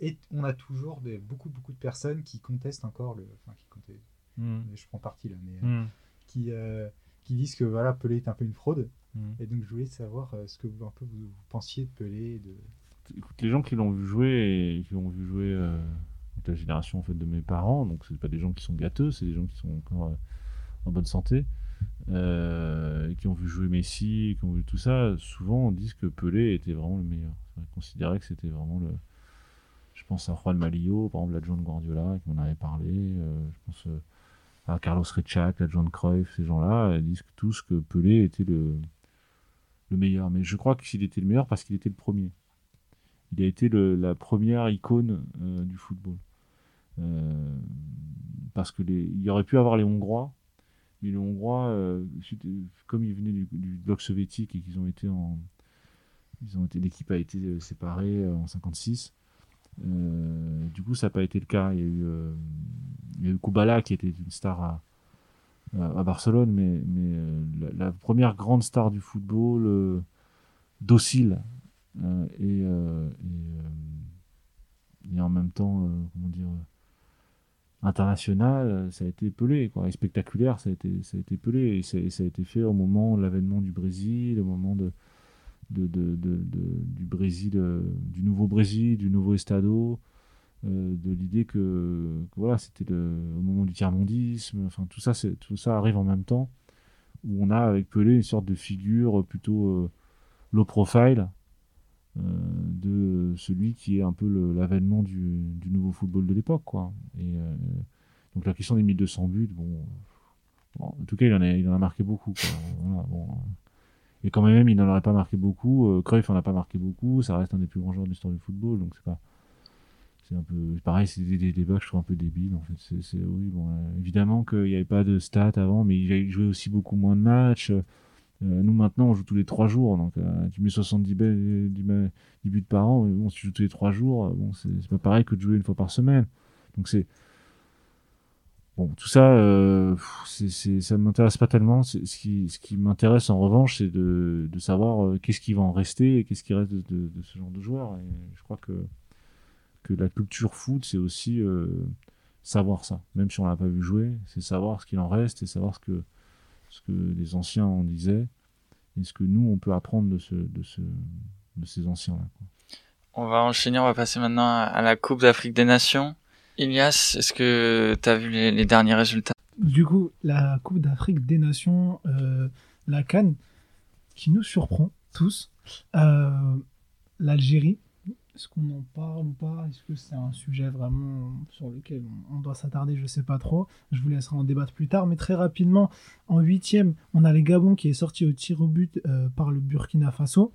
Et on a toujours des, beaucoup, beaucoup de personnes qui contestent encore le. Enfin, qui contestent, Mm. je prends parti là, mais euh, Mm. qui, qui disent que voilà, Pelé est un peu une fraude. Mm. Et donc je voulais savoir ce que vous, un peu, vous, vous pensiez de Pelé. De... Écoute, les gens qui l'ont vu jouer et qui l'ont vu jouer la génération en fait de mes parents, donc c'est pas des gens qui sont gâteux, c'est des gens qui sont encore euh, en bonne santé, euh, qui ont vu jouer Messi, qui ont vu tout ça. Souvent, on dit que Pelé était vraiment le meilleur. On considérait que c'était vraiment le. Je pense à Juan Malillo, par exemple l'adjoint de Guardiola, qui m'en avait parlé. euh, je pense euh, à Carlos Richak, l'adjoint de Cruyff, ces gens-là, disent tous que Pelé était le, le meilleur. Mais je crois qu'il était le meilleur parce qu'il était le premier. Il a été la première icône du football. parce que les, il aurait pu avoir les Hongrois, mais les Hongrois, comme ils venaient du, bloc soviétique et qu'ils ont été en, ils ont été, l'équipe a été séparée en 56. du coup, ça n'a pas été le cas. Il y a eu, il y a eu Kubala qui était une star à, Barcelone, mais, euh, la, première grande star du football, euh, docile euh, et, en même temps, comment dire, international, ça a été Pelé, quoi, et spectaculaire, ça a été, ça a été Pelé, et ça, a été fait au moment de l'avènement du Brésil, au moment de, du Brésil, du nouveau Brésil, du nouveau Estado, euh, de l'idée que, voilà, c'était au moment du tiers-mondisme, enfin tout ça, tout ça arrive en même temps, où on a avec Pelé une sorte de figure plutôt euh, low profile euh, de celui qui est un peu l'avènement du, nouveau football de l'époque. Et donc la question des 1200 buts, bon, en tout cas il en a, il en a marqué beaucoup, Et quand même, il n'en aurait pas marqué beaucoup. Cruyff en a pas marqué beaucoup. Ça reste un des plus grands joueurs de l'histoire du football, donc c'est pas c'est un peu pareil c'est des, débats que je trouve un peu débiles en fait oui bon euh, évidemment qu'il n'y avait pas de stats avant mais il jouait aussi beaucoup moins de matchs euh, nous maintenant on joue tous les trois jours donc euh, tu mets 70 buts par an bon si tu joues tous les trois jours bon c'est pas pareil que de jouer une fois par semaine. Donc c'est bon tout ça c'est ça m'intéresse pas tellement. Ce qui ce qui m'intéresse en revanche c'est de, de, savoir qu'est-ce qui va en rester et qu'est-ce qui reste de, ce genre de joueurs. Et je crois que que la culture foot, c'est aussi euh, savoir ça. Même si on l'a pas vu jouer, c'est savoir ce qu'il en reste et savoir ce que, ce que les anciens en disaient et ce que nous, on peut apprendre de, ce, de, ce, de ces anciens-là. On va enchaîner, on va passer maintenant à la Coupe d'Afrique des Nations. Ilias, est-ce que tu as vu les, derniers résultats? Du coup, la Coupe d'Afrique des Nations, euh, la Cannes, qui nous surprend tous. Euh, L'Algérie, est-ce qu'on en parle ou pas? Est-ce que c'est un sujet vraiment sur lequel on, doit s'attarder? Je ne sais pas trop. Je vous laisserai en débattre plus tard. Mais très rapidement, en huitième, on a les Gabon qui est sorti au tir au but euh, par le Burkina Faso.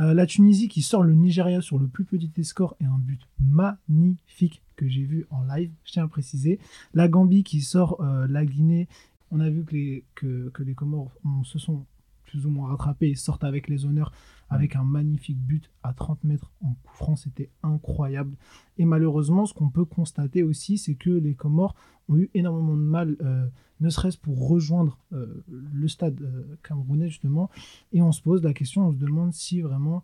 Euh, la Tunisie qui sort le Nigeria sur le plus petit score et un but magnifique que j'ai vu en live, je tiens à préciser. La Gambie qui sort euh, la Guinée. On a vu que les, que, les Comores se sont plus ou moins rattrapés et sortent avec les honneurs avec un magnifique but à 30 mètres en coup franc, c'était incroyable. Et malheureusement, ce qu'on peut constater aussi, c'est que les Comores ont eu énormément de mal, euh, ne serait-ce pour rejoindre euh, le stade euh, camerounais justement. Et on se pose la question, on se demande si vraiment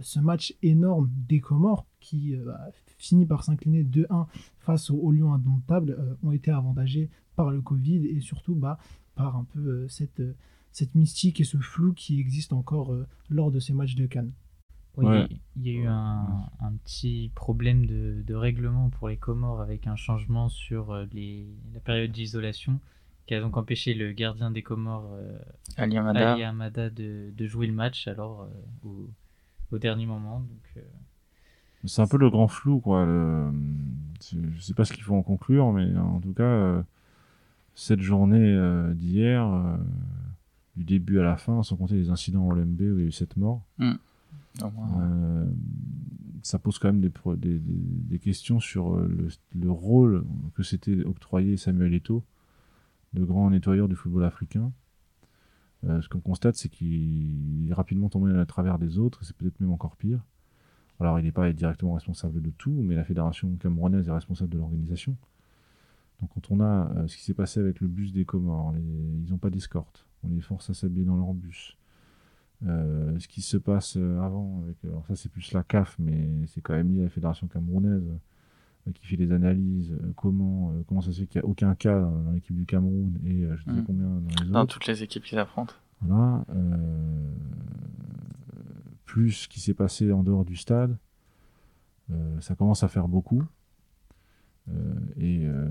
ce match énorme des Comores, qui a fini par s'incliner 2-1 face aux, Lions indomptables, ont été avantagés par le Covid et surtout bah, par un peu cette cette mystique et ce flou qui existe encore euh, lors de ces matchs de Cannes. Oui, il y a eu un, un petit problème de, de, règlement pour les Comores avec un changement sur euh, les, la période d'isolation qui a donc empêché le gardien des Comores, euh, Ali Amada, de, de, jouer le match alors au, au, dernier moment. Donc, C'est un peu le grand flou, quoi. Le... Je sais pas ce qu'il faut en conclure, mais en tout cas, cette journée d'hier du début à la fin, sans compter les incidents en LMB où il y a eu 7 morts. Hmm. Euh, ça pose quand même des, des, des, questions sur euh, le, le rôle que s'était octroyé Samuel Eto'o, le grand nettoyeur du football africain. Euh, ce qu'on constate, c'est qu'il est rapidement tombé à travers des autres, et c'est peut-être même encore pire. Alors, il n'est pas directement responsable de tout, mais la fédération camerounaise est responsable de l'organisation. Donc, quand on a ce qui s'est passé avec le bus des Comores, ils n'ont pas d'escorte on les force à s'habiller dans leur bus. Euh, ce qui se passe euh, avant, avec, alors ça c'est plus la CAF, mais c'est quand même lié à la Fédération camerounaise euh, qui fait les analyses. comment, comment ça se fait qu'il n'y a aucun cas dans l'équipe du Cameroun et je sais hmm. combien dans les autres. Dans toutes les équipes qui affrontent. Voilà. plus ce qui s'est passé en dehors du stade, ça commence à faire beaucoup. Euh, et euh,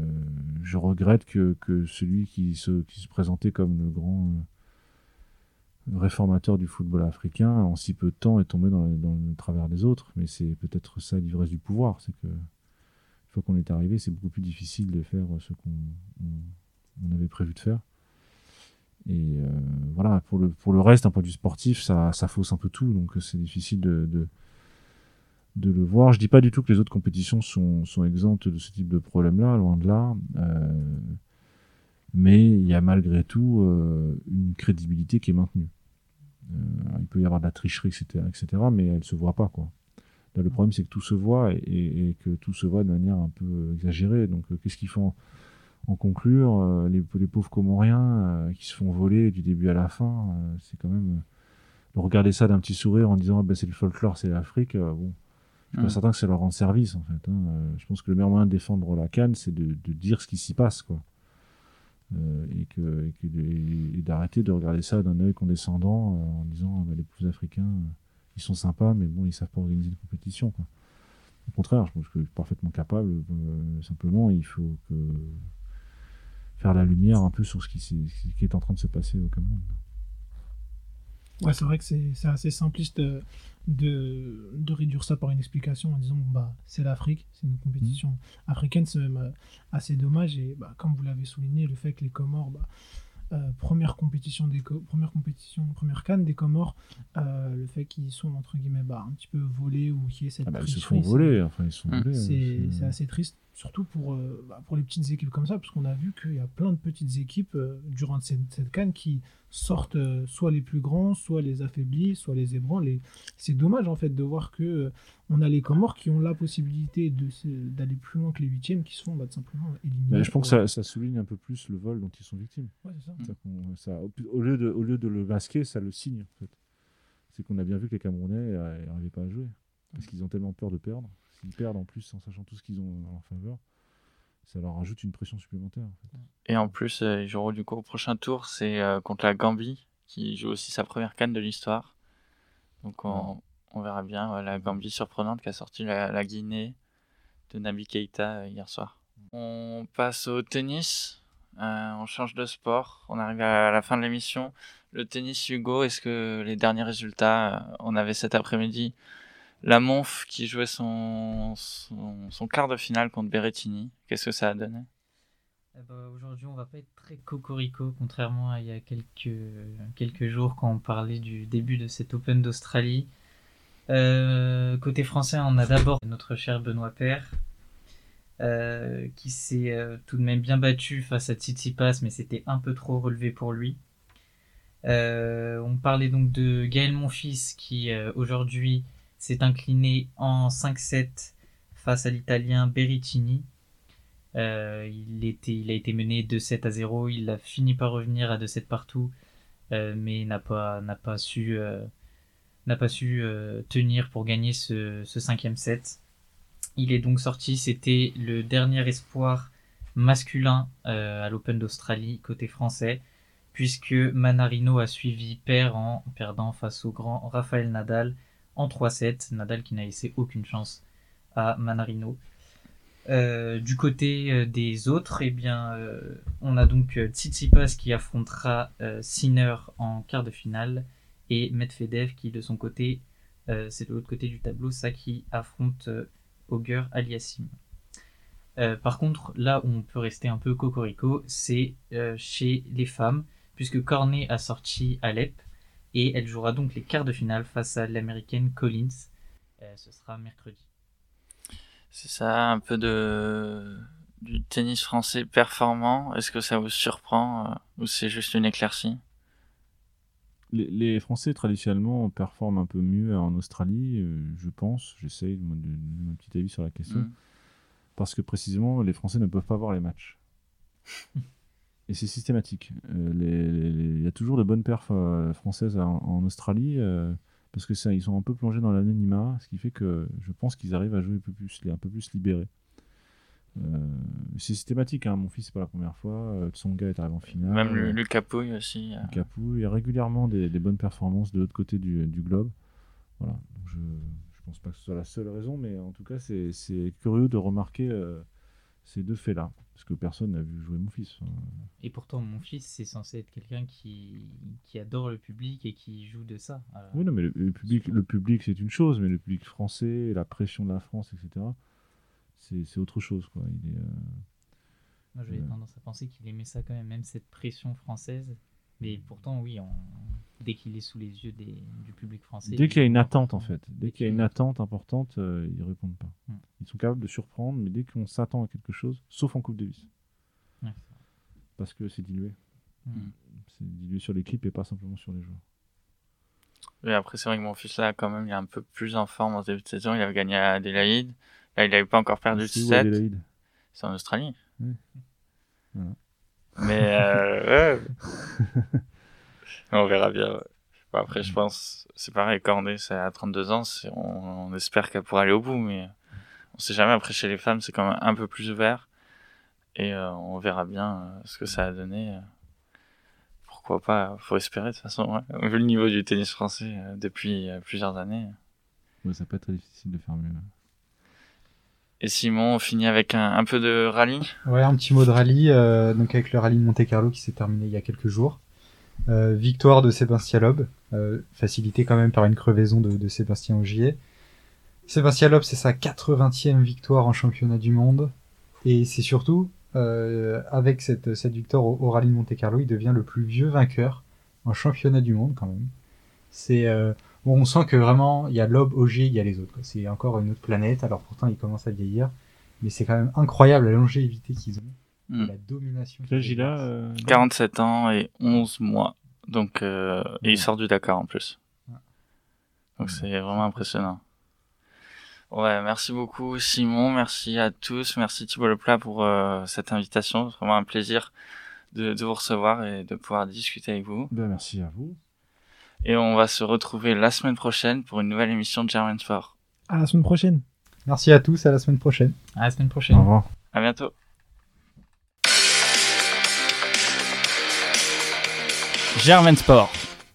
je regrette que, que celui qui se, qui se, présentait comme le grand euh, réformateur du football africain en si peu de temps est tombé dans dans le travers des autres. Mais c'est peut-être ça l'ivresse du pouvoir, c'est que une fois qu'on est arrivé, c'est beaucoup plus difficile de faire ce qu'on on, avait prévu de faire. Et voilà, pour le, pour le reste, un point de sportif, ça, ça fausse un peu tout, donc c'est difficile de de le voir. Je dis pas du tout que les autres compétitions sont, sont exemptes de ce type de problème-là, loin de là. Euh, mais il y a malgré tout euh, une crédibilité qui est maintenue. Euh, il peut y avoir de la tricherie, etc., etc., mais elle se voit pas, quoi. Là, le problème, c'est que tout se voit et, que tout se voit de manière un peu exagérée. Donc, qu'est-ce qu'ils font en conclure les, les, pauvres Comoriens qui se font voler du début à la fin, c'est quand même regarder ça d'un petit sourire en disant ah ben, c'est le folklore, c'est l'Afrique. bon, je suis pas certain que ça leur rende service en fait. Hein. Euh, je pense que le meilleur moyen de défendre la canne, c'est de, dire ce qui s'y passe, quoi. Euh, et que, et d'arrêter de regarder ça d'un œil condescendant euh, en disant bah, les plus africains, ils sont sympas, mais bon, ils savent pas organiser une compétition. Quoi. Au contraire, je pense que je suis parfaitement capable. simplement, il faut que faire la lumière un peu sur ce qui, ce qui est en train de se passer au Cameroun. Ouais, c'est vrai que c'est assez simpliste de, de, réduire ça par une explication en disant bah, c'est l'Afrique, c'est une compétition mmh. africaine, c'est même euh, assez dommage. Et bah, comme vous l'avez souligné, le fait que les Comores, bah, euh, première compétition des première compétition première canne des Comores euh, le fait qu'ils sont entre guillemets bah, un petit peu volés ou qu'il y ait cette ah bah, ils se font voler enfin ils sont volés c'est assez triste surtout pour bah, pour les petites équipes comme ça parce qu'on a vu qu'il y a plein de petites équipes durant cette, cette canne qui sortent euh, soit les plus grands, soit les affaiblis, soit les ébranlent. C'est dommage en fait de voir que euh, on a les Comores qui ont la possibilité d'aller plus loin que les huitièmes qui se font bah, simplement éliminer. je pense que ça, souligne un peu plus le vol dont ils sont victimes. ça. au, lieu de, au lieu de le masquer, ça le signe en fait. C'est qu'on a bien vu que les Camerounais n'arrivaient pas à jouer parce qu'ils ont tellement peur de perdre. S'ils perdent en plus en sachant tout ce qu'ils ont en faveur, ça leur rajoute une pression supplémentaire. Et en plus, euh, ils joueront du coup au prochain tour, c'est euh, contre la Gambie, qui joue aussi sa première canne de l'histoire. Donc on, verra bien la Gambie surprenante qui a sorti la, Guinée de Nabi Keita euh, hier soir. On passe au tennis, on change de sport, on arrive à la fin de l'émission. Le tennis Hugo, est-ce que les derniers résultats, on avait cet après-midi la Monf qui jouait son, quart de finale contre Berrettini. Qu'est-ce que ça a donné? Eh ben, Aujourd'hui, on va pas être très cocorico, contrairement à il y a quelques, quelques jours quand on parlait du début de cet Open d'Australie. Euh, côté français, on a d'abord notre cher Benoît Père, euh, qui s'est euh, tout de même bien battu face à Tsitsipas, mais c'était un peu trop relevé pour lui. on parlait donc de Gaël Monfils, qui aujourd'hui s'est incliné en 5-7 face à l'Italien Berrettini. Euh, il, a été mené 2-7 à 0, il a fini par revenir à 2-7 partout, euh, mais n'a pas, su, euh, tenir pour gagner ce, ce cinquième set. Il est donc sorti, c'était le dernier espoir masculin à l'Open d'Australie côté français, puisque Manarino a suivi père en perdant face au grand Rafael Nadal en 3-7. Nadal qui n'a laissé aucune chance à Manarino. Euh, du côté euh, des autres, eh euh, on a donc Tsitsipas qui affrontera Sinner en quart de finale et Medvedev qui, de son côté, c'est de l'autre côté du tableau, ça qui affronte Auger Aliassim. par contre, là où on peut rester un peu cocorico, c'est chez les femmes, puisque Cornet a sorti Alep, et elle jouera donc les quarts de finale face à l'américaine Collins. Euh, ce sera mercredi. C'est ça, un peu de du tennis français performant. Est-ce que ça vous surprend euh, ou c'est juste une éclaircie? Les, Français traditionnellement performent un peu mieux en Australie, euh, je pense. J'essaye de donner mon petit avis sur la question. Mm. Parce que précisément, les Français ne peuvent pas voir les matchs. [laughs] Et c'est systématique. Euh, il y a toujours de bonnes perfs euh, françaises en, Australie, euh, parce que ça, ils sont un peu plongés dans l'anonymat, ce qui fait que je pense qu'ils arrivent à jouer un peu plus, un peu plus libérés. c'est systématique, hein. mon fils, c'est pas la première fois. Tsonga est arrivé en finale. Même le, le Capouille aussi. Capouille, il y a régulièrement des, bonnes performances de l'autre côté du, du, globe. Voilà. Donc je, je pense pas que ce soit la seule raison, mais en tout cas, c'est curieux de remarquer ces deux faits-là, parce que personne n'a vu jouer mon fils. Et pourtant, mon fils, c'est censé être quelqu'un qui, qui adore le public et qui joue de ça. oui, non, mais le, public, le public c'est une chose, mais le public français, la pression de la France, etc., c'est autre chose. Quoi. Il est, euh, Moi, j'avais tendance à penser qu'il aimait ça quand même, même cette pression française. Mais pourtant, oui, dès qu'il est sous les yeux des, du public français. Dès qu'il y a une attente, en fait, dès qu'il y a une attente importante, euh, ils répondent pas. Mm. Ils sont capables de surprendre, mais dès qu'on s'attend à quelque chose, sauf en Coupe Davis, Ouais. parce que c'est dilué. Mm. C'est dilué sur l'équipe et pas simplement sur les joueurs. Et après, c'est vrai que mon fils, là, quand même, il est un peu plus en forme en début de saison. Il avait gagné à Adélaïde. Là, il n'avait pas encore perdu où 7. Adélaïde C'est en Australie. Oui. Voilà. Mais [laughs] euh, ouais. [laughs] [laughs] on verra bien. ouais. Bon, après, je pense, c'est pareil, Cornet, c'est à 32 ans, c'est- on, on espère qu'elle pourra aller au bout, mais on sait jamais. Après, chez les femmes, c'est quand même un peu plus ouvert. Et euh, on verra bien euh, ce que ça a donné. euh. Pourquoi pas Faut espérer de toute façon. ouais. Vu le niveau du tennis français euh, depuis euh, plusieurs années. Ouais, ça peut être très difficile de faire mieux. Et Simon, on finit avec un, un peu de rallye? Ouais, un petit mot de rallye, euh, donc avec le rallye de Monte Carlo qui s'est terminé il y a quelques jours. Euh, victoire de Sébastien Loeb, euh, facilité quand même par une crevaison de, de Sébastien Ogier. Sébastien Loeb, c'est sa 80e victoire en championnat du monde. Et c'est surtout, euh, avec cette, cette victoire au, rallye de Monte Carlo, il devient le plus vieux vainqueur en championnat du monde quand même. C'est, euh, bon, on sent que vraiment, il y a Loeb, Ogier, il y a les autres. C'est encore une autre planète, alors pourtant il commence à vieillir. Mais c'est quand même incroyable la longévité qu'ils ont. Hmm. La domination. Quel âge qu'ils il a exercent. euh, 47 ans et 11 mois. Donc, euh, et il Ouais. sort du Dakar en plus. Ouais. Donc c'est vraiment impressionnant. Ouais, merci beaucoup Simon, merci à tous, merci Thibault Leplat pour euh, cette invitation. C'est vraiment un plaisir de, de vous recevoir et de pouvoir discuter avec vous. ben, Merci à vous. Et on va se retrouver la semaine prochaine pour une nouvelle émission de German Sport. À la semaine prochaine. Merci à tous, à la semaine prochaine. À la semaine Au prochaine. revoir. À bientôt. Germain Sport,